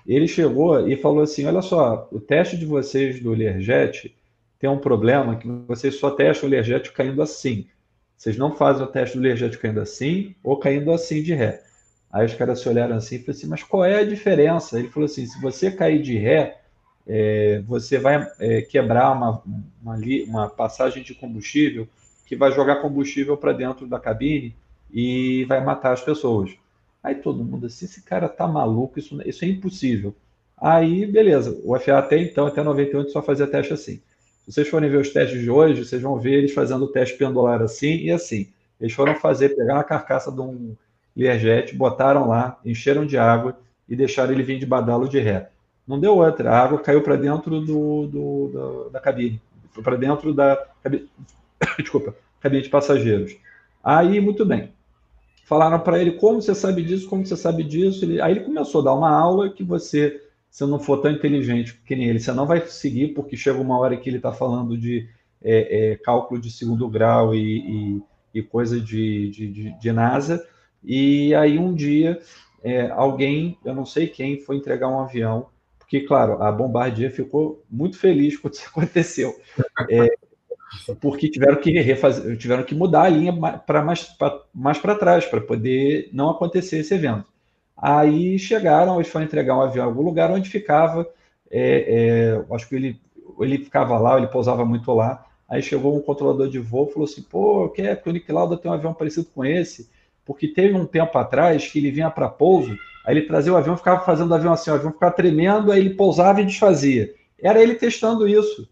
Speaker 5: Ele chegou e falou assim: Olha só, o teste de vocês do Learjet tem um problema que vocês só testam o Learjet caindo assim. Vocês não fazem o teste do Learjet caindo assim ou caindo assim de ré. Aí os caras se olharam assim e falaram assim, mas qual é a diferença? Ele falou assim, se você cair de ré, é, você vai é, quebrar uma, uma, uma, passagem de combustível que vai jogar combustível para dentro da cabine e vai matar as pessoas. Aí todo mundo assim, esse cara tá maluco, isso, isso é impossível. Aí, beleza, o FA até então, até 98, só fazia teste assim. Se vocês forem ver os testes de hoje, vocês vão ver eles fazendo o teste pendular assim e assim. Eles foram fazer, pegar a carcaça de um Learjet, botaram lá, encheram de água e deixaram ele vir de badalo de ré. Não deu outra, a água caiu para dentro do, do, do, da cabine, para dentro da cabine, desculpa, cabine de passageiros. Aí, muito bem. Falaram para ele como você sabe disso, como você sabe disso. Ele, aí ele começou a dar uma aula que você se não for tão inteligente que nem ele, você não vai seguir, porque chega uma hora que ele está falando de é, é, cálculo de segundo grau e, e, e coisa de, de, de, NASA. E aí um dia é, alguém, eu não sei quem, foi entregar um avião, porque, claro, a Bombardier ficou muito feliz quando isso aconteceu. É, porque tiveram que refazer, tiveram que mudar a linha para mais para trás para poder não acontecer esse evento. Aí chegaram, eles foram entregar um avião em algum lugar onde ficava, é, é, acho que ele, ele ficava lá, ele pousava muito lá. Aí chegou um controlador de voo e falou assim: pô, que é que o Nick Lauda tem um avião parecido com esse? Porque teve um tempo atrás que ele vinha para pouso, aí ele trazia o avião, ficava fazendo o avião assim, o avião ficava tremendo, aí ele pousava e desfazia. Era ele testando isso.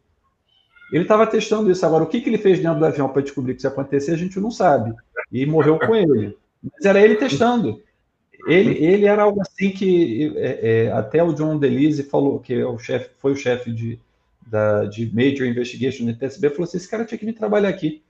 Speaker 5: Ele estava testando isso. Agora, o que, que ele fez dentro do avião para descobrir que isso ia acontecer, a gente não sabe. E morreu com ele. Mas era ele testando. Ele, ele era algo assim que é, é, até o John DeLise falou, que é o chefe, foi o chefe de, da, de Major Investigation no TSB, falou assim: esse cara tinha que vir trabalhar aqui.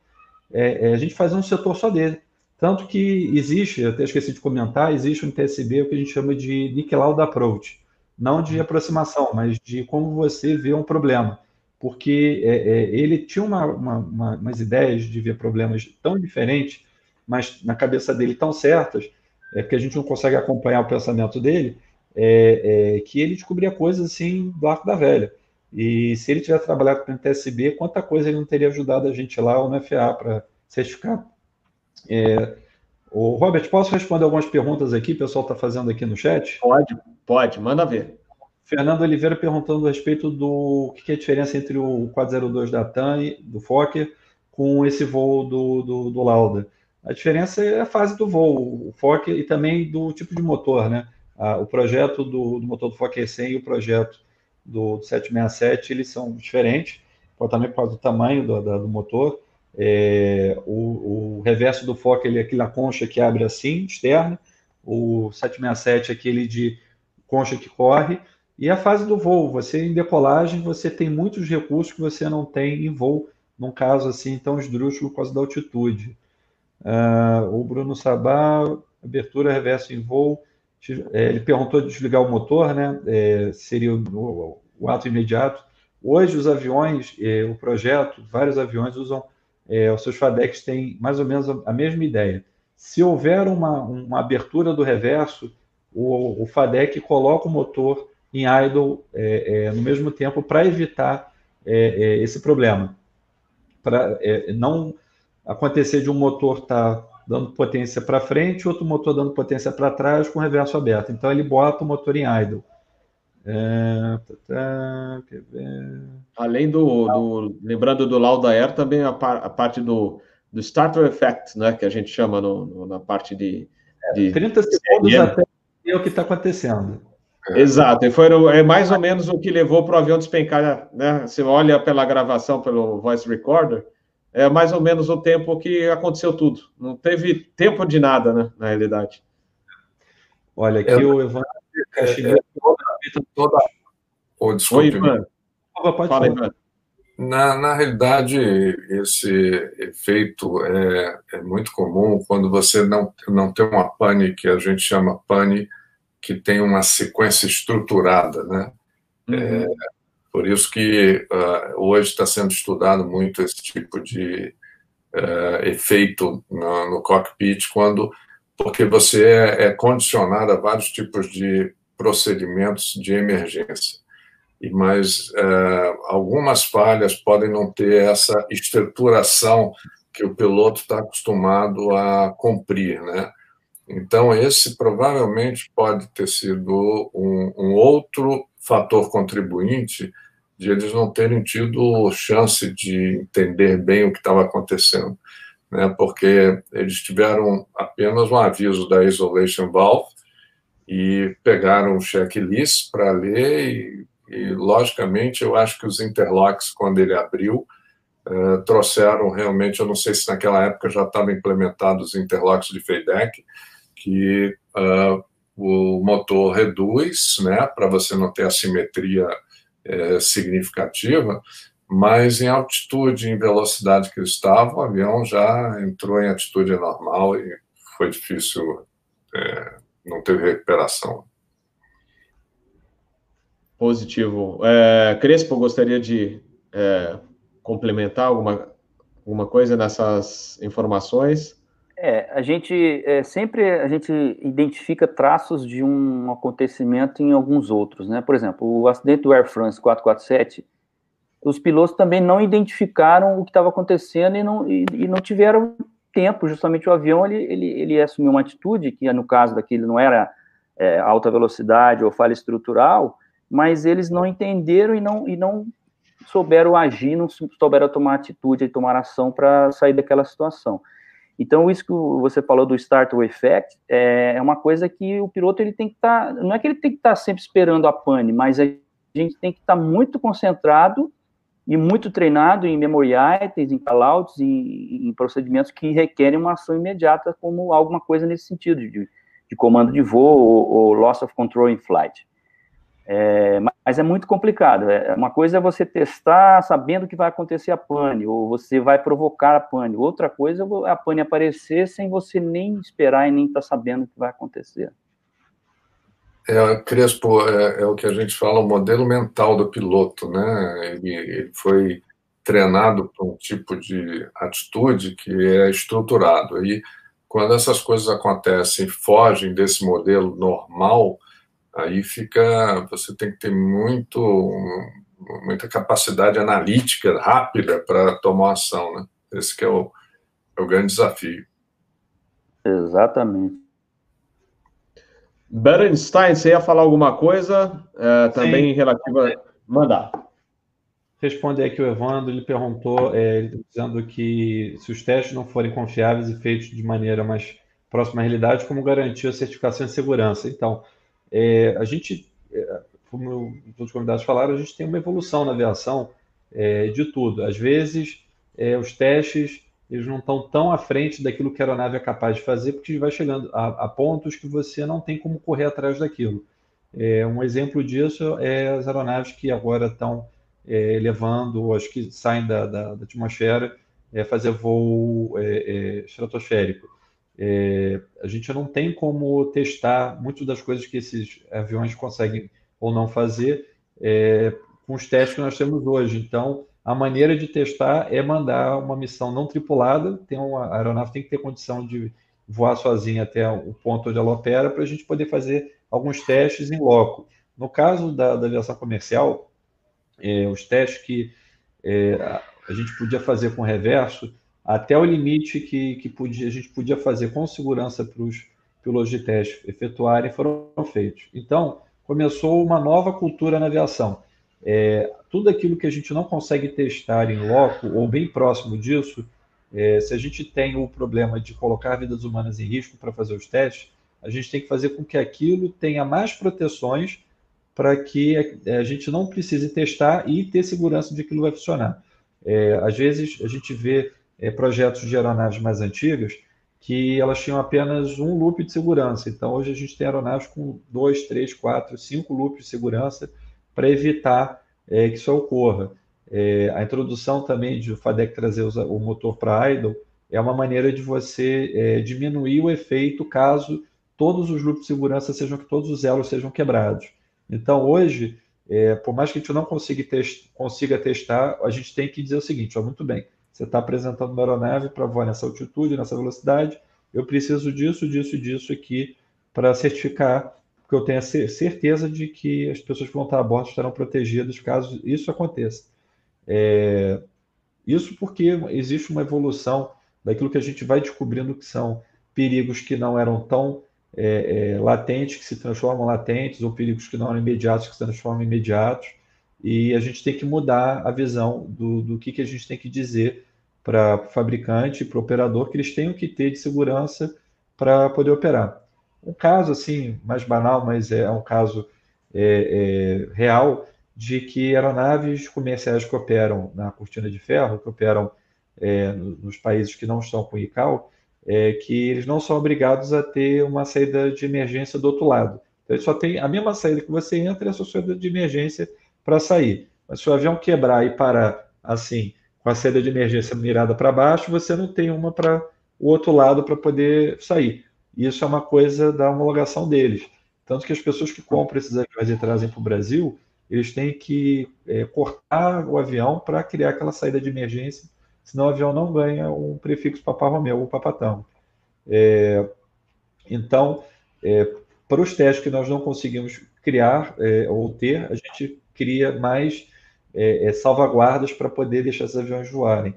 Speaker 5: É, é, a gente faz um setor só dele. Tanto que existe, eu até esqueci de comentar, existe no TSB o que a gente chama de Nickel Approach. Não de aproximação, mas de como você vê um problema porque é, é, ele tinha uma, uma, uma, umas ideias de ver problemas tão diferentes, mas na cabeça dele tão certas, é que a gente não consegue acompanhar o pensamento dele, é, é, que ele descobria coisas assim do arco da velha. E se ele tivesse trabalhado com o TSB, quanta coisa ele não teria ajudado a gente lá ou no FA para certificar. É, o Robert, posso responder algumas perguntas aqui? O pessoal está fazendo aqui no chat?
Speaker 1: Pode, pode, manda ver.
Speaker 5: Fernando Oliveira perguntando a respeito do que é a diferença entre o 402 da TAM, do Fokker, com esse voo do, do, do, Lauda. A diferença é a fase do voo, o Fokker e também do tipo de motor, né? Ah, o projeto do, do, motor do Fokker 100 e o projeto do, do 767, eles são diferentes, também por causa do tamanho do, do motor. É, o, o, reverso do Fokker ele é aquela concha que abre assim, externa. O 767 é aquele de concha que corre e a fase do voo, você em decolagem, você tem muitos recursos que você não tem em voo, num caso assim tão esdrúxulo por causa da altitude. Uh, o Bruno Sabá, abertura reverso em voo, é, ele perguntou de desligar o motor, né? É, seria o, o, ato imediato. Hoje, os aviões, é, o projeto, vários aviões usam, é, os seus FADECs têm mais ou menos a, a mesma ideia. Se houver uma, uma abertura do reverso, o, o FADEC coloca o motor em idle é, no mesmo tempo para evitar esse problema. Para é, não acontecer de um motor estar tá dando potência para frente, outro motor dando potência para trás com o reverso aberto. Então ele bota o motor em idle.
Speaker 1: É, tá, tá, Além do, do, lembrando do Lauda Air, também a, par, a, parte do, do starter effect, né, que a gente chama no, no, na parte de, de
Speaker 5: 30 segundos até o que está acontecendo.
Speaker 1: É. Exato, e foi é mais ou menos o que levou para o avião despencar, né? Você olha pela gravação, pelo voice recorder, é mais ou menos o tempo que aconteceu tudo. Não teve tempo de nada, né? Na realidade.
Speaker 5: Olha, aqui é, o Evandro é, é,
Speaker 4: toda, toda... Oh, desculpe. Oi, Ivan.
Speaker 1: Fala, Ivan.
Speaker 4: Na, na realidade, esse efeito é, é muito comum quando você não, não tem uma pane que a gente chama pane que tem uma sequência estruturada, né? Uhum. É, por isso que uh, hoje está sendo estudado muito esse tipo de uh, efeito no, no, cockpit, quando porque você é, é, condicionado a vários tipos de procedimentos de emergência. E mas uh, algumas falhas podem não ter essa estruturação que o piloto está acostumado a cumprir, né? Então, esse provavelmente pode ter sido um, um, outro fator contribuinte de eles não terem tido chance de entender bem o que estava acontecendo, né? porque eles tiveram apenas um aviso da isolation valve e pegaram o checklist para ler e, e, logicamente, eu acho que os interlocks, quando ele abriu, eh, trouxeram realmente, eu não sei se naquela época já estavam implementados os interlocks de FEIDEC, que uh, o motor reduz, né, para você não ter assimetria é, significativa, mas em altitude, em velocidade que estava, o avião já entrou em atitude normal e foi difícil, é, não teve recuperação.
Speaker 1: Positivo. É, Crespo, gostaria de é, complementar alguma, alguma coisa nessas informações?
Speaker 2: É, a gente é, sempre a gente identifica traços de um acontecimento em alguns outros, né? Por exemplo, o acidente do Air France 447, os pilotos também não identificaram o que estava acontecendo e não, e, e, não tiveram tempo. Justamente o avião ele, ele, ele assumiu uma atitude que no caso daquele não era é, alta velocidade ou falha estrutural, mas eles não entenderam e não e não souberam agir, não souberam tomar atitude e tomar ação para sair daquela situação. Então, isso que você falou do startle effect é, é uma coisa que o piloto ele tem que estar, tá, não é que ele tem que estar tá sempre esperando a pane, mas a gente tem que estar tá muito concentrado e muito treinado em memory items, em callouts, em, em procedimentos que requerem uma ação imediata, como alguma coisa nesse sentido, de, de comando de voo ou, ou loss of control in flight. É, mas é muito complicado. É, uma coisa é você testar sabendo que vai acontecer a pane, ou você vai provocar a pane. Outra coisa é a pane aparecer sem você nem esperar e nem estar tá sabendo o que vai acontecer.
Speaker 4: É, Crespo, é, é, o que a gente fala, o modelo mental do piloto, né? Ele, ele foi treinado para um tipo de atitude que é estruturado. E quando essas coisas acontecem fogem desse modelo normal, aí fica, você tem que ter muito, muita capacidade analítica rápida para tomar ação, né? Esse que é o, é o grande desafio.
Speaker 2: Exatamente.
Speaker 1: Berenstein, você ia falar alguma coisa é, também Sim. relativa. Mandar.
Speaker 5: Responder aqui o Evandro, ele perguntou, é, dizendo que se os testes não forem confiáveis e feitos de maneira mais próxima à realidade, como garantir a certificação de segurança? Então, é, a gente, é, como os convidados falaram, a gente tem uma evolução na aviação é, de tudo. Às vezes, é, os testes eles não estão tão à frente daquilo que a aeronave é capaz de fazer, porque vai chegando a, a pontos que você não tem como correr atrás daquilo. É, um exemplo disso é as aeronaves que agora estão é, levando, acho que saem da, da, da atmosfera, é, fazer voo é, é estratosférico. É, a gente não tem como testar muitas das coisas que esses aviões conseguem ou não fazer é, com os testes que nós temos hoje. Então, a maneira de testar é mandar uma missão não tripulada, tem uma, a aeronave tem que ter condição de voar sozinha até o ponto onde ela opera para a gente poder fazer alguns testes em loco. No caso da, da aviação comercial, é, os testes que é, a gente podia fazer com reverso até o limite que, que podia, a gente podia fazer com segurança para os pilotos de teste efetuarem foram feitos. Então, começou uma nova cultura na aviação. É, tudo aquilo que a gente não consegue testar em loco ou bem próximo disso, é, se a gente tem o problema de colocar vidas humanas em risco para fazer os testes, a gente tem que fazer com que aquilo tenha mais proteções para que a, a, gente não precise testar e ter segurança de que aquilo vai funcionar. É, às vezes a gente vê é, projetos de aeronaves mais antigas que elas tinham apenas um loop de segurança. Então, hoje a gente tem aeronaves com dois, três, quatro, cinco loops de segurança para evitar é, que isso ocorra. É, a introdução também de o FADEC trazer o motor para idle é uma maneira de você é, diminuir o efeito caso todos os loops de segurança sejam que todos os elos sejam quebrados. Então, hoje, é, por mais que a gente não consiga, test, consiga testar, a gente tem que dizer o seguinte: ó, muito bem, você está apresentando uma aeronave para voar nessa altitude, nessa velocidade. Eu preciso disso, disso disso aqui para certificar, porque eu tenho a certeza de que as pessoas que vão estar a bordo estarão protegidas caso isso aconteça. É, isso porque existe uma evolução daquilo que a gente vai descobrindo que são perigos que não eram tão é, é, latentes, que se transformam latentes, ou perigos que não eram imediatos, que se transformam imediatos. E a gente tem que mudar a visão do, do que, que a gente tem que dizer para o fabricante, para o operador, que eles tenham que ter de segurança para poder operar. Um caso assim, mais banal, mas é um caso é, é, real, de que aeronaves comerciais que operam na cortina de ferro, que operam é, nos países que não estão com ICAO, é, que eles não são obrigados a ter uma saída de emergência do outro lado. Então, ele só tem a mesma saída que você entra e a sua saída de emergência para sair. Mas se o avião quebrar e parar assim, com a saída de emergência mirada para baixo, você não tem uma para o outro lado para poder sair. Isso é uma coisa da homologação deles. Tanto que as pessoas que compram esses aviões e trazem para o Brasil, eles têm que é, cortar o avião para criar aquela saída de emergência, senão o avião não ganha um prefixo Papá Romeu ou Papatão. É, então, é, para os testes que nós não conseguimos criar é, ou ter, a gente cria mais é, é, salvaguardas para poder deixar esses aviões voarem.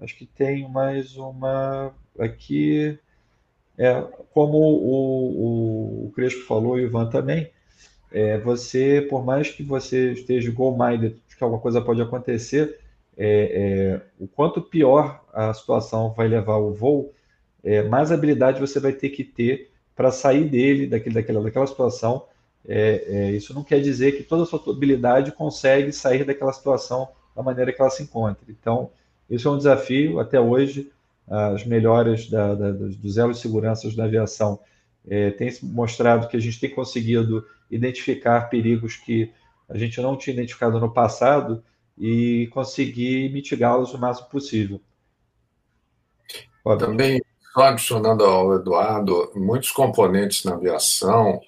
Speaker 5: Acho que tem mais uma aqui. É, como o, o, o Crespo falou e o Ivan também, é, você, por mais que você esteja goal-minded, que alguma coisa pode acontecer, é, é, o quanto pior a situação vai levar o voo, é, mais habilidade você vai ter que ter para sair dele, daquele, daquela, daquela situação. É, é, isso não quer dizer que toda a sua habilidade consegue sair daquela situação da maneira que ela se encontra. Então, isso é um desafio. Até hoje, as melhoras da, da, dos elos de segurança da aviação é, têm mostrado que a gente tem conseguido identificar perigos que a gente não tinha identificado no passado e conseguir mitigá-los o máximo possível.
Speaker 4: Também, só adicionando ao Eduardo, muitos componentes na aviação,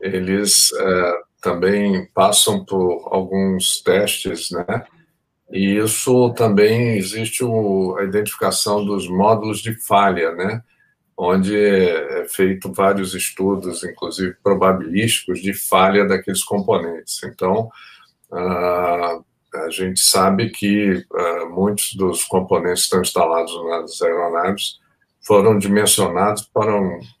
Speaker 4: eles é, também passam por alguns testes, né? E isso também existe o, a identificação dos módulos de falha, né? onde é feito vários estudos, inclusive probabilísticos, de falha daqueles componentes. Então, uh, a gente sabe que uh, muitos dos componentes que estão instalados nas aeronaves foram dimensionados para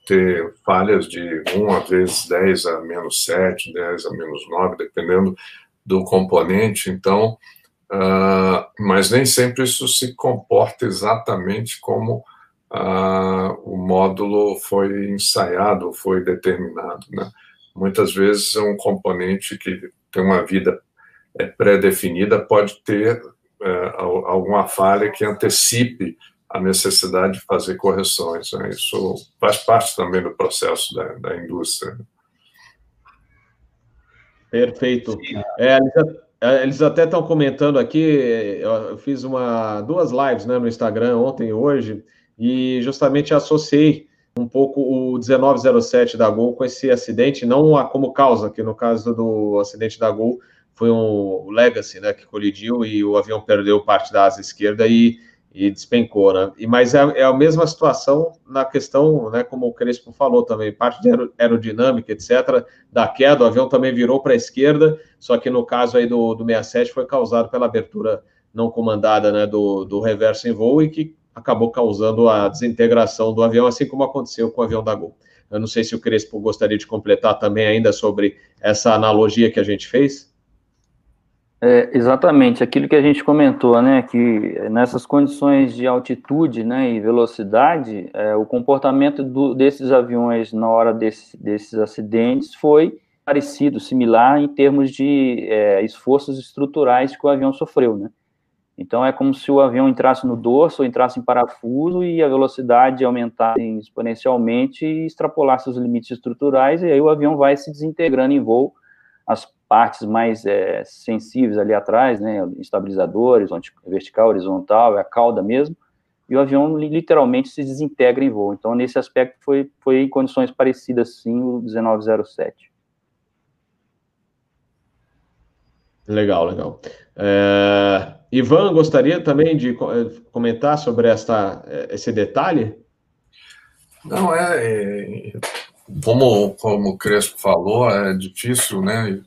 Speaker 4: ter falhas de 1 a vezes 10 a menos 7, 10 a menos 9, dependendo do componente. Então, uh, mas nem sempre isso se comporta exatamente como uh, o módulo foi ensaiado, foi determinado. Né? Muitas vezes um componente que tem uma vida é, pré-definida pode ter é, alguma falha que antecipe a necessidade de fazer correções. Né? Isso faz parte também do processo da, da indústria.
Speaker 1: Perfeito. É, eles até estão comentando aqui, eu fiz uma, duas lives né, no Instagram ontem e hoje, e justamente associei um pouco o 1907 da Gol com esse acidente, não a como causa, que no caso do acidente da Gol foi um Legacy, né, que colidiu e o avião perdeu parte da asa esquerda e, e despencou, né? E, mas é, é, a mesma situação na questão, né, como o Crespo falou também, parte de aerodinâmica, etc., da queda, o avião também virou para a esquerda, só que no caso aí do, do 67 foi causado pela abertura não comandada, né, do, do reverso em voo e que acabou causando a desintegração do avião, assim como aconteceu com o avião da Gol. Eu não sei se o Crespo gostaria de completar também ainda sobre essa analogia que a gente fez.
Speaker 2: É, exatamente, aquilo que a gente comentou, né, que nessas condições de altitude, né, e velocidade, é, o comportamento do, desses aviões na hora desse, desses acidentes foi parecido, similar em termos de é, esforços estruturais que o avião sofreu, né. Então é como se o avião entrasse no dorso ou entrasse em parafuso e a velocidade aumentasse exponencialmente e extrapolasse os limites estruturais, e aí o avião vai se desintegrando em voo, as partes mais é, sensíveis ali atrás, né, estabilizadores, vertical, horizontal, é a cauda mesmo, e o avião literalmente se desintegra em voo. Então, nesse aspecto, foi, foi em condições parecidas, sim, o 1907.
Speaker 1: Legal, legal. É... Ivan, gostaria também de eh, comentar sobre esta, eh, esse detalhe?
Speaker 4: Não, é, é como, como o Crespo falou, é difícil, né?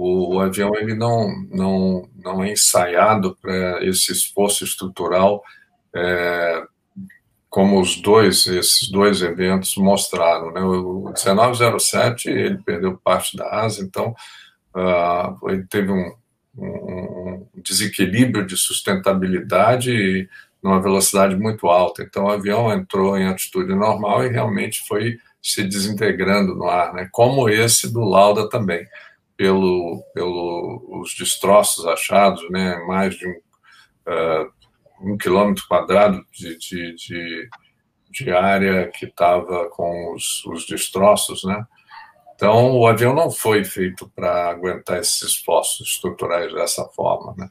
Speaker 4: O, o avião ele não, não, não é ensaiado para esse esforço estrutural é, como os dois, esses dois eventos mostraram. Né? O 1907 ele perdeu parte da asa, então uh, ele teve um, um desequilíbrio de sustentabilidade numa velocidade muito alta. Então, o avião entrou em altitude normal e realmente foi se desintegrando no ar, né? como esse do Lauda também, pelo, pelo os destroços achados, né? mais de um, uh, um quilômetro quadrado de, de, de, de área que estava com os, os destroços, né? Então, o avião não foi feito para aguentar esses esforços estruturais dessa forma. Né?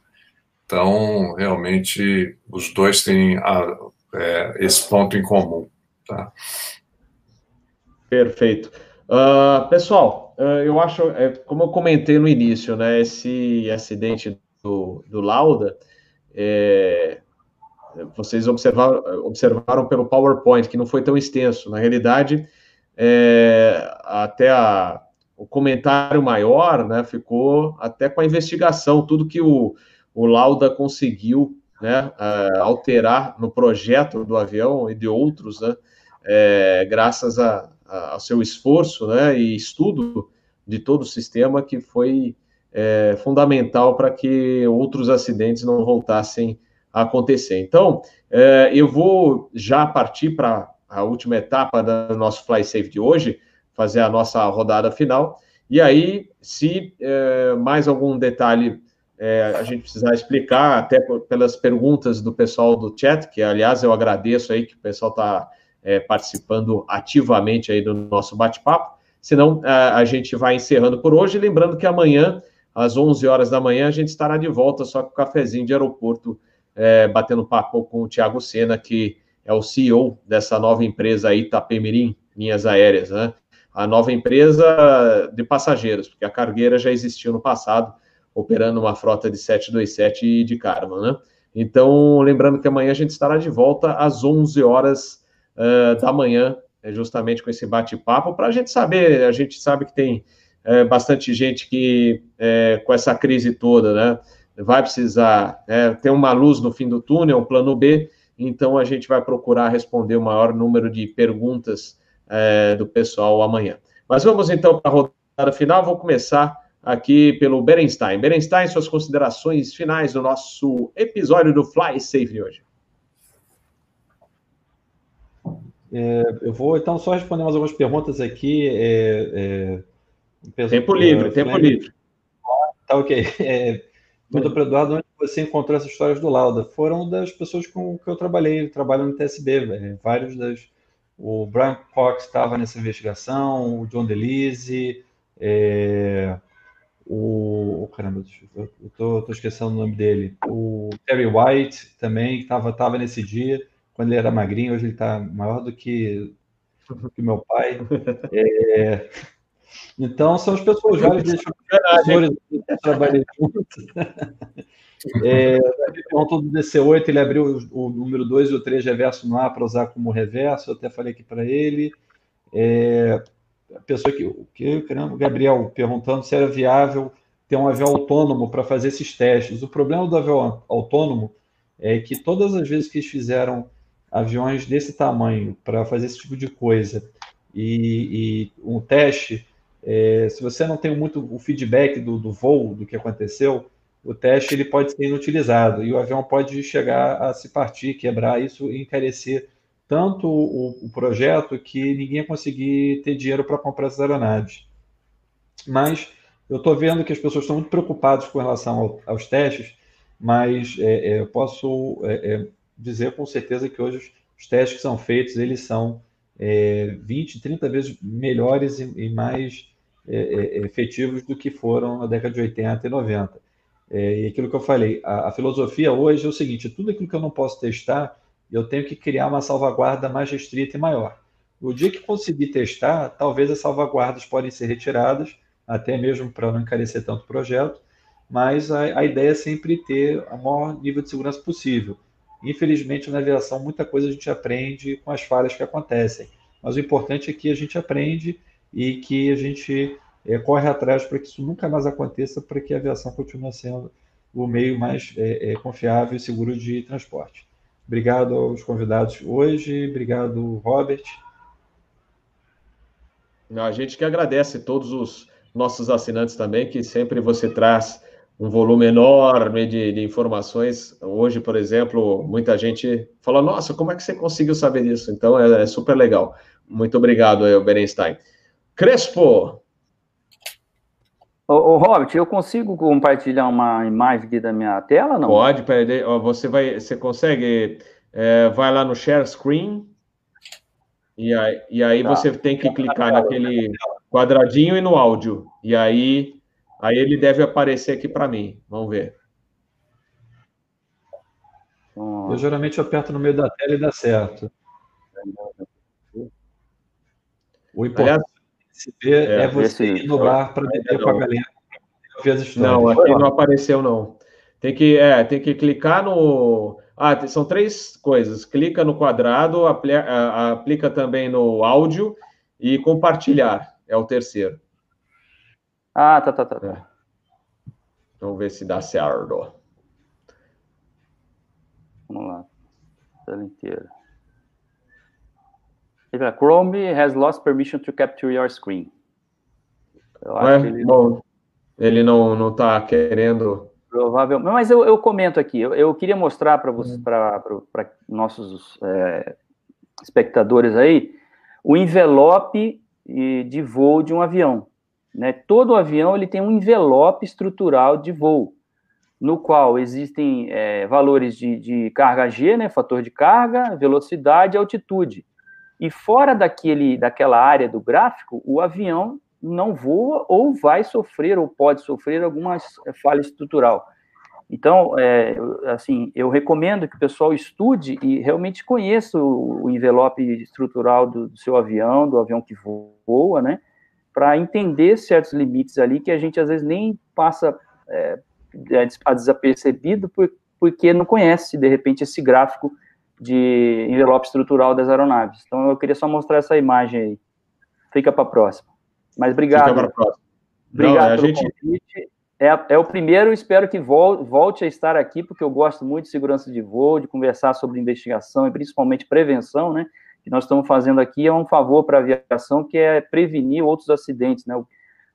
Speaker 4: Então, realmente, os dois têm a, é, esse ponto em comum. Tá?
Speaker 1: Perfeito. Uh, pessoal, eu acho, é, como eu comentei no início, né, esse acidente do, do Lauda, é, vocês observaram, observaram pelo PowerPoint que não foi tão extenso. Na realidade, é, até a, o comentário maior, né, ficou até com a investigação, tudo que o, o Lauda conseguiu né, é, alterar no projeto do avião e de outros, né, é, graças a, ao seu esforço né, e estudo de todo o sistema que foi é, fundamental para que outros acidentes não voltassem a acontecer. Então, é, eu vou já partir para a última etapa do nosso Fly Safe de hoje, fazer a nossa rodada final. E aí, se é, mais algum detalhe é, a gente precisar explicar, até pelas perguntas do pessoal do chat, que aliás eu agradeço aí que o pessoal está é, participando ativamente aí do nosso bate-papo. Senão, a, a gente vai encerrando por hoje. Lembrando que amanhã, às 11 horas da manhã, a gente estará de volta só com o cafezinho de aeroporto, é, batendo papo com o Tiago Sena, que é o CEO dessa nova empresa aí, Itapemirim Linhas Aéreas, né? A nova empresa de passageiros, porque a cargueira já existiu no passado, operando uma frota de 727 e de Karma, né? Então, lembrando que amanhã a gente estará de volta às 11 horas uh, da manhã, é, justamente com esse bate-papo, para a gente saber, a gente sabe que tem é, bastante gente que, é, com essa crise toda, né, vai precisar é, ter uma luz no fim do túnel, um plano B, então a gente vai procurar responder o maior número de perguntas do pessoal amanhã. Mas vamos então para a rodada final, vou começar aqui pelo Berenstein. Berenstein, suas considerações finais do nosso episódio do Fly Safe de hoje.
Speaker 5: É, eu vou então só responder mais algumas perguntas aqui. É,
Speaker 1: é, tempo livre, tempo livre.
Speaker 5: Tá ok. É, Pergunta para Eduardo onde você encontrou essas histórias do Lauda. Foram das pessoas com que eu trabalhei, eu trabalho no TSB, véio. vários das. O Brian Cox estava nessa investigação, o John DeLise, é, o, oh, caramba, eu tô, tô, esquecendo o nome dele. O Terry White também estava tava nesse dia, quando ele era magrinho, hoje ele está maior do que, que meu pai. É, então, são as pessoas já professores que trabalhei juntos. É, perguntou do DC8, ele abriu o, o número 2 e o 3 reverso no ar para usar como reverso, eu até falei aqui para ele. É, a pessoa que, que o Gabriel perguntando se era viável ter um avião autônomo para fazer esses testes. O problema do avião autônomo é que todas as vezes que eles fizeram aviões desse tamanho para fazer esse tipo de coisa e, e um teste, é, se você não tem muito o feedback do, do voo, do que aconteceu, o teste ele pode ser inutilizado e o avião pode chegar a se partir, quebrar, isso encarecer tanto o, o projeto que ninguém ia conseguir ter dinheiro para comprar essas aeronaves. Mas eu estou vendo que as pessoas estão muito preocupadas com relação ao, aos testes, mas é, é, eu posso é, é dizer com certeza que hoje os, testes que são feitos, eles são 20, é, 30 vezes melhores e, e mais é, efetivos do que foram na década de 80 e 90. e aquilo que eu falei, a, a filosofia hoje é o seguinte, tudo aquilo que eu não posso testar, eu tenho que criar uma salvaguarda mais restrita e maior. No dia que conseguir testar, talvez as salvaguardas podem ser retiradas, até mesmo para não encarecer tanto o projeto, mas a, a, ideia é sempre ter o maior nível de segurança possível. Infelizmente, na aviação, muita coisa a gente aprende com as falhas que acontecem, mas o importante é que a gente aprende e que a gente é, corre atrás para que isso nunca mais aconteça, para que a aviação continue sendo o meio mais é, é, confiável e seguro de transporte. Obrigado aos convidados hoje, obrigado, Robert.
Speaker 1: A gente que agradece todos os nossos assinantes também, que sempre você traz um volume enorme de, de, informações. Hoje, por exemplo, muita gente fala: Nossa, como é que você conseguiu saber disso? Então é, é super legal. Muito obrigado, Berenstein. Crespo,
Speaker 2: Ô, ô, Robert, eu consigo compartilhar uma imagem aqui da minha tela, não?
Speaker 1: Pode, peraí. Você vai, você consegue, é, vai lá no share screen e aí, e aí tá. você tem que clicar naquele quadradinho e no áudio. E aí, aí ele deve aparecer aqui para mim. Vamos ver.
Speaker 5: Eu geralmente aperto no meio da tela e dá certo. O importante Aliás, é, é você ir no bar para beber com a galera.
Speaker 1: Não, aqui não apareceu, não. Tem que, é, tem que clicar no. Ah, são três coisas. Clica no quadrado, aplica, aplica também no áudio e compartilhar. É o terceiro.
Speaker 2: Ah, tá, tá, tá. tá. É.
Speaker 1: Vamos ver se dá certo.
Speaker 2: Vamos lá. Tela inteira. Chrome has lost permission to capture your screen.
Speaker 1: É, ele... Bom, ele não não está querendo.
Speaker 2: Provavelmente, mas eu, eu comento aqui. Eu, eu queria mostrar para vocês, hum. para nossos é, espectadores aí, o envelope de voo de um avião. Né? Todo avião ele tem um envelope estrutural de voo, no qual existem é, valores de, de, carga G, né? fator de carga, velocidade e altitude. E fora daquele, daquela área do gráfico, o avião não voa ou vai sofrer ou pode sofrer alguma falha estrutural. Então, é, assim, eu recomendo que o pessoal estude e realmente conheça o, envelope estrutural do, do, seu avião, do avião que voa, né? Para entender certos limites ali que a gente às vezes nem passa é, a desapercebido por, porque não conhece, de repente, esse gráfico de envelope estrutural das aeronaves. Então, eu queria só mostrar essa imagem aí. Fica para a próxima. Mas obrigado. Fica para a próxima. Obrigado não, pelo gente... convite. É, é, o primeiro, espero que volte a estar aqui, porque eu gosto muito de segurança de voo, de conversar sobre investigação e principalmente prevenção, né? Que nós estamos fazendo aqui é um favor para a aviação, que é prevenir outros acidentes, né?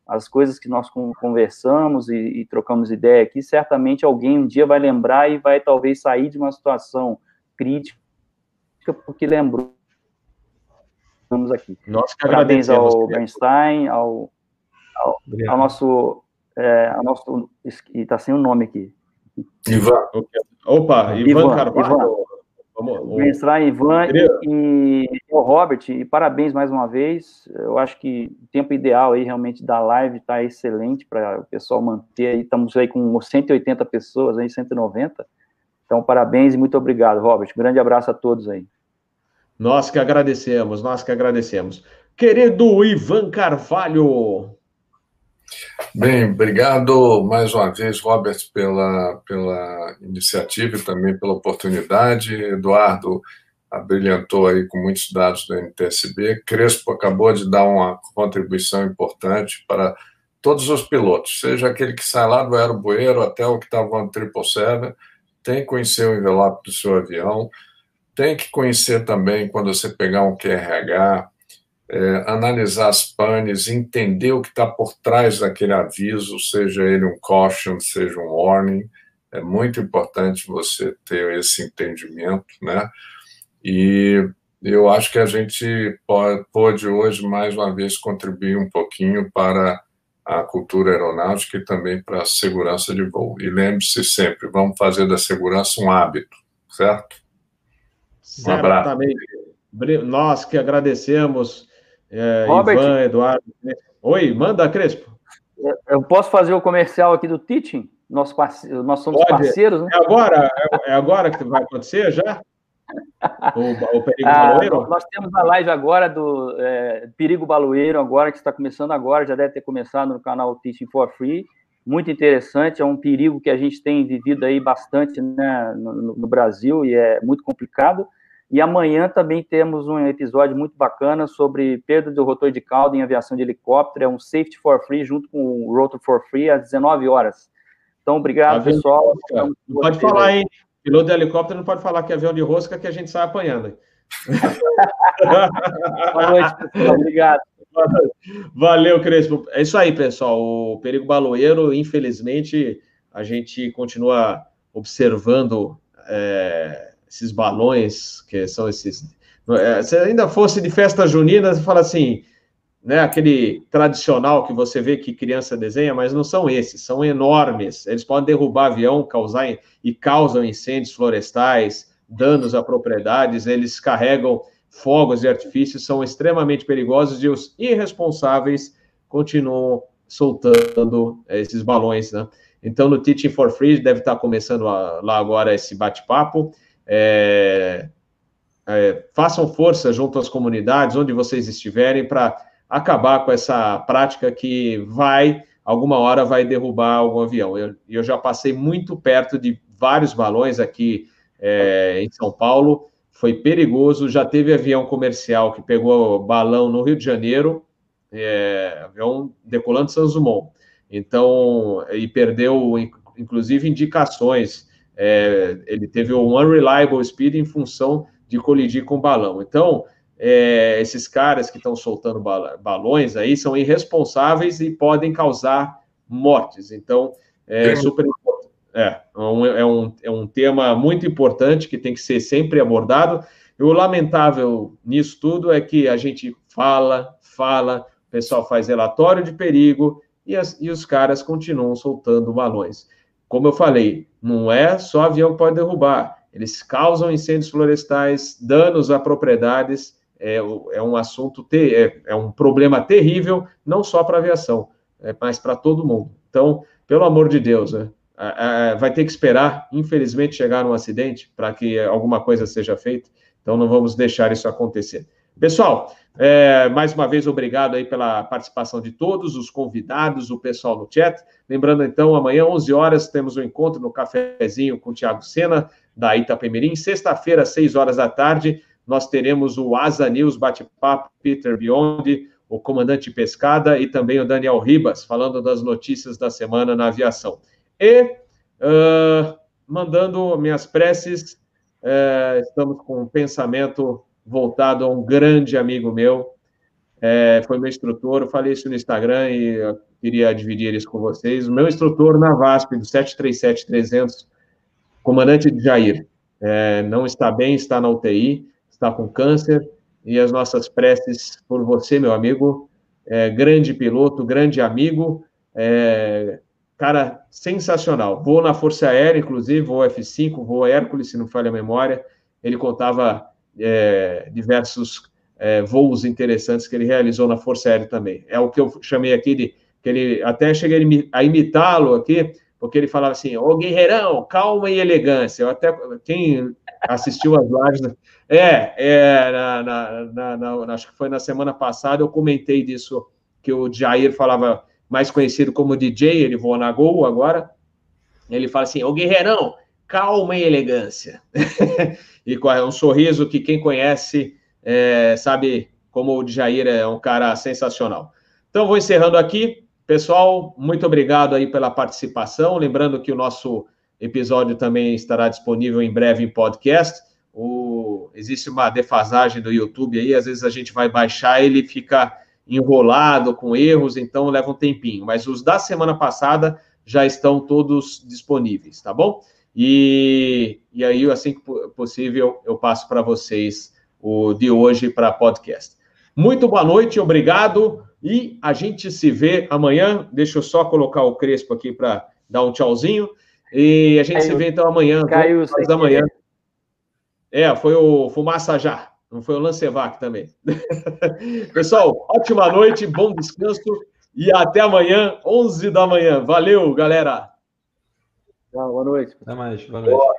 Speaker 2: As coisas que nós conversamos e, e trocamos ideia aqui, certamente alguém um dia vai lembrar e vai talvez sair de uma situação crítica porque lembrou. Estamos aqui.
Speaker 1: Nós
Speaker 2: Parabéns ao Bernstein, ao, ao, ao nosso é, a nosso, está sem o nome aqui.
Speaker 1: Ivan. Opa, Ivan, Ivan Carvalho. Ivan.
Speaker 2: Vamos, entrar Ivan e, e, o Robert, e parabéns mais uma vez. Eu acho que o tempo ideal aí realmente da live está excelente para o pessoal manter aí. Estamos aí com 180 pessoas aí, 190. Então, parabéns e muito obrigado, Robert. Grande abraço a todos aí.
Speaker 1: Nós que agradecemos, nós que agradecemos. Querido Ivan Carvalho,
Speaker 4: Bem, obrigado mais uma vez, Robert, pela, pela iniciativa e também pela oportunidade. Eduardo abrilhantou aí com muitos dados da NTSB. Crespo acabou de dar uma contribuição importante para todos os pilotos, seja aquele que sai lá do aerobueiro até o que está voando 777, tem que conhecer o envelope do seu avião, tem que conhecer também, quando você pegar um QRH, é, analisar as panes, entender o que está por trás daquele aviso, seja ele um caution, seja um warning. É muito importante você ter esse entendimento, né? E eu acho que a gente pode, hoje, mais uma vez, contribuir um pouquinho para a cultura aeronáutica e também para a segurança de voo. E lembre-se sempre, vamos fazer da segurança um hábito, certo?
Speaker 1: Um abraço. Nós que agradecemos é, Robert, Ivan, Eduardo. Oi, manda, Crespo.
Speaker 2: Eu posso fazer o comercial aqui do Teaching? Nós, nós somos Pode. parceiros, né?
Speaker 1: É agora, é, é agora que vai acontecer já?
Speaker 2: O, o Perigo ah, Baloeiro? Nós temos a live agora do é, Perigo Baloeiro, agora, que está começando agora, já deve ter começado no canal Teaching for Free. Muito interessante, é um perigo que a gente tem vivido aí bastante né, no, no Brasil e é muito complicado. E amanhã também temos um episódio muito bacana sobre perda do rotor de cauda em aviação de helicóptero, é um Safety for Free junto com o Rotor for Free às 19 horas. Então, obrigado,
Speaker 1: avião
Speaker 2: pessoal.
Speaker 1: Não pode falar, aí. hein? Piloto de helicóptero não pode falar que é avião de rosca que a gente sai apanhando.
Speaker 2: Boa noite, pessoal. Obrigado.
Speaker 1: Valeu, Crespo. É isso aí, pessoal. O perigo baloeiro, infelizmente, a gente continua observando é, esses balões, que são esses. É, se ainda fosse de festa junina, você fala assim, né, aquele tradicional que você vê que criança desenha, mas não são esses, são enormes. Eles podem derrubar avião, causar e causam incêndios florestais, danos a propriedades, eles carregam fogos de artifício, são extremamente perigosos e os irresponsáveis continuam soltando esses balões, né? Então, no Teaching for Free deve estar começando lá agora esse bate-papo. É, é, façam força junto às comunidades, onde vocês estiverem, para acabar com essa prática que vai, alguma hora, vai derrubar algum avião. Eu, eu já passei muito perto de vários balões aqui é, em São Paulo, foi perigoso. Já teve avião comercial que pegou balão no Rio de Janeiro, é, avião decolando de São Dumont. Então, e perdeu, inclusive, indicações é, ele teve um unreliable speed em função de colidir com o balão. Então, é, esses caras que estão soltando balões aí são irresponsáveis e podem causar mortes. Então, é super é, é, um, é, um, é um tema muito importante que tem que ser sempre abordado. E o lamentável nisso tudo é que a gente fala, fala, o pessoal faz relatório de perigo e, as, e os caras continuam soltando balões. Como eu falei, não é só avião que pode derrubar, eles causam incêndios florestais, danos a propriedades, é, é um assunto, é, é, um problema terrível, não só para a aviação, é, mas para todo mundo. Então, pelo amor de Deus, né? vai ter que esperar, infelizmente, chegar um acidente para que alguma coisa seja feita. Então, não vamos deixar isso acontecer. Pessoal, é, mais uma vez, obrigado aí pela participação de todos, os convidados, o pessoal no chat. Lembrando, então, amanhã, 11 horas, temos um encontro no cafezinho com o Tiago Sena, da Itapemirim. Sexta-feira, 6 horas da tarde, nós teremos o Asa News Bate-Papo, Peter Biondi, o comandante Pescada e também o Daniel Ribas, falando das notícias da semana na aviação. E, uh, mandando minhas preces, uh, estamos com um pensamento voltado a um grande amigo meu, é, foi meu instrutor, eu falei isso no Instagram e eu queria dividir isso com vocês. O meu instrutor na VASP, do 737-300, comandante de Jair, é, não está bem, está na UTI, está com câncer, e as nossas preces por você, meu amigo, é, grande piloto, grande amigo, é, cara sensacional. Vou na Força Aérea, inclusive, vou F5, vou Hércules, se não falha a memória. Ele contava é, diversos é, voos interessantes que ele realizou na Força Aérea também. É o que eu chamei aqui de que ele até cheguei a imitá-lo aqui, porque ele falava assim: "Ô guerreirão, calma e elegância". Eu até quem assistiu as lives, é, é na, na, na, acho que foi na semana passada eu comentei disso que o Jair falava mais conhecido como DJ, ele voa na Gol agora. Ele fala assim: "Ô guerreirão, calma e elegância". e com um sorriso que quem conhece é, sabe como o Jair é um cara sensacional. Então, vou encerrando aqui. Pessoal, muito obrigado aí pela participação. Lembrando que o nosso episódio também estará disponível em breve em podcast. O... Existe uma defasagem do YouTube aí, às vezes a gente vai baixar, ele fica enrolado com erros, então leva um tempinho. Mas os da semana passada já estão todos disponíveis, tá bom? E, e aí, assim que possível, eu passo para vocês o de hoje para podcast. Muito boa noite, obrigado. E a gente se vê amanhã. Deixa eu só colocar o Crespo aqui para dar um tchauzinho. E a gente se vê então amanhã.
Speaker 2: Caiu
Speaker 1: da manhã. É, foi o Fumaça Já. Não foi o Lancevac também. Pessoal, ótima noite, bom descanso e até amanhã, 11 da manhã. Valeu, galera!
Speaker 2: Tchau, boa noite.
Speaker 5: Até mais, boa noite. Boa.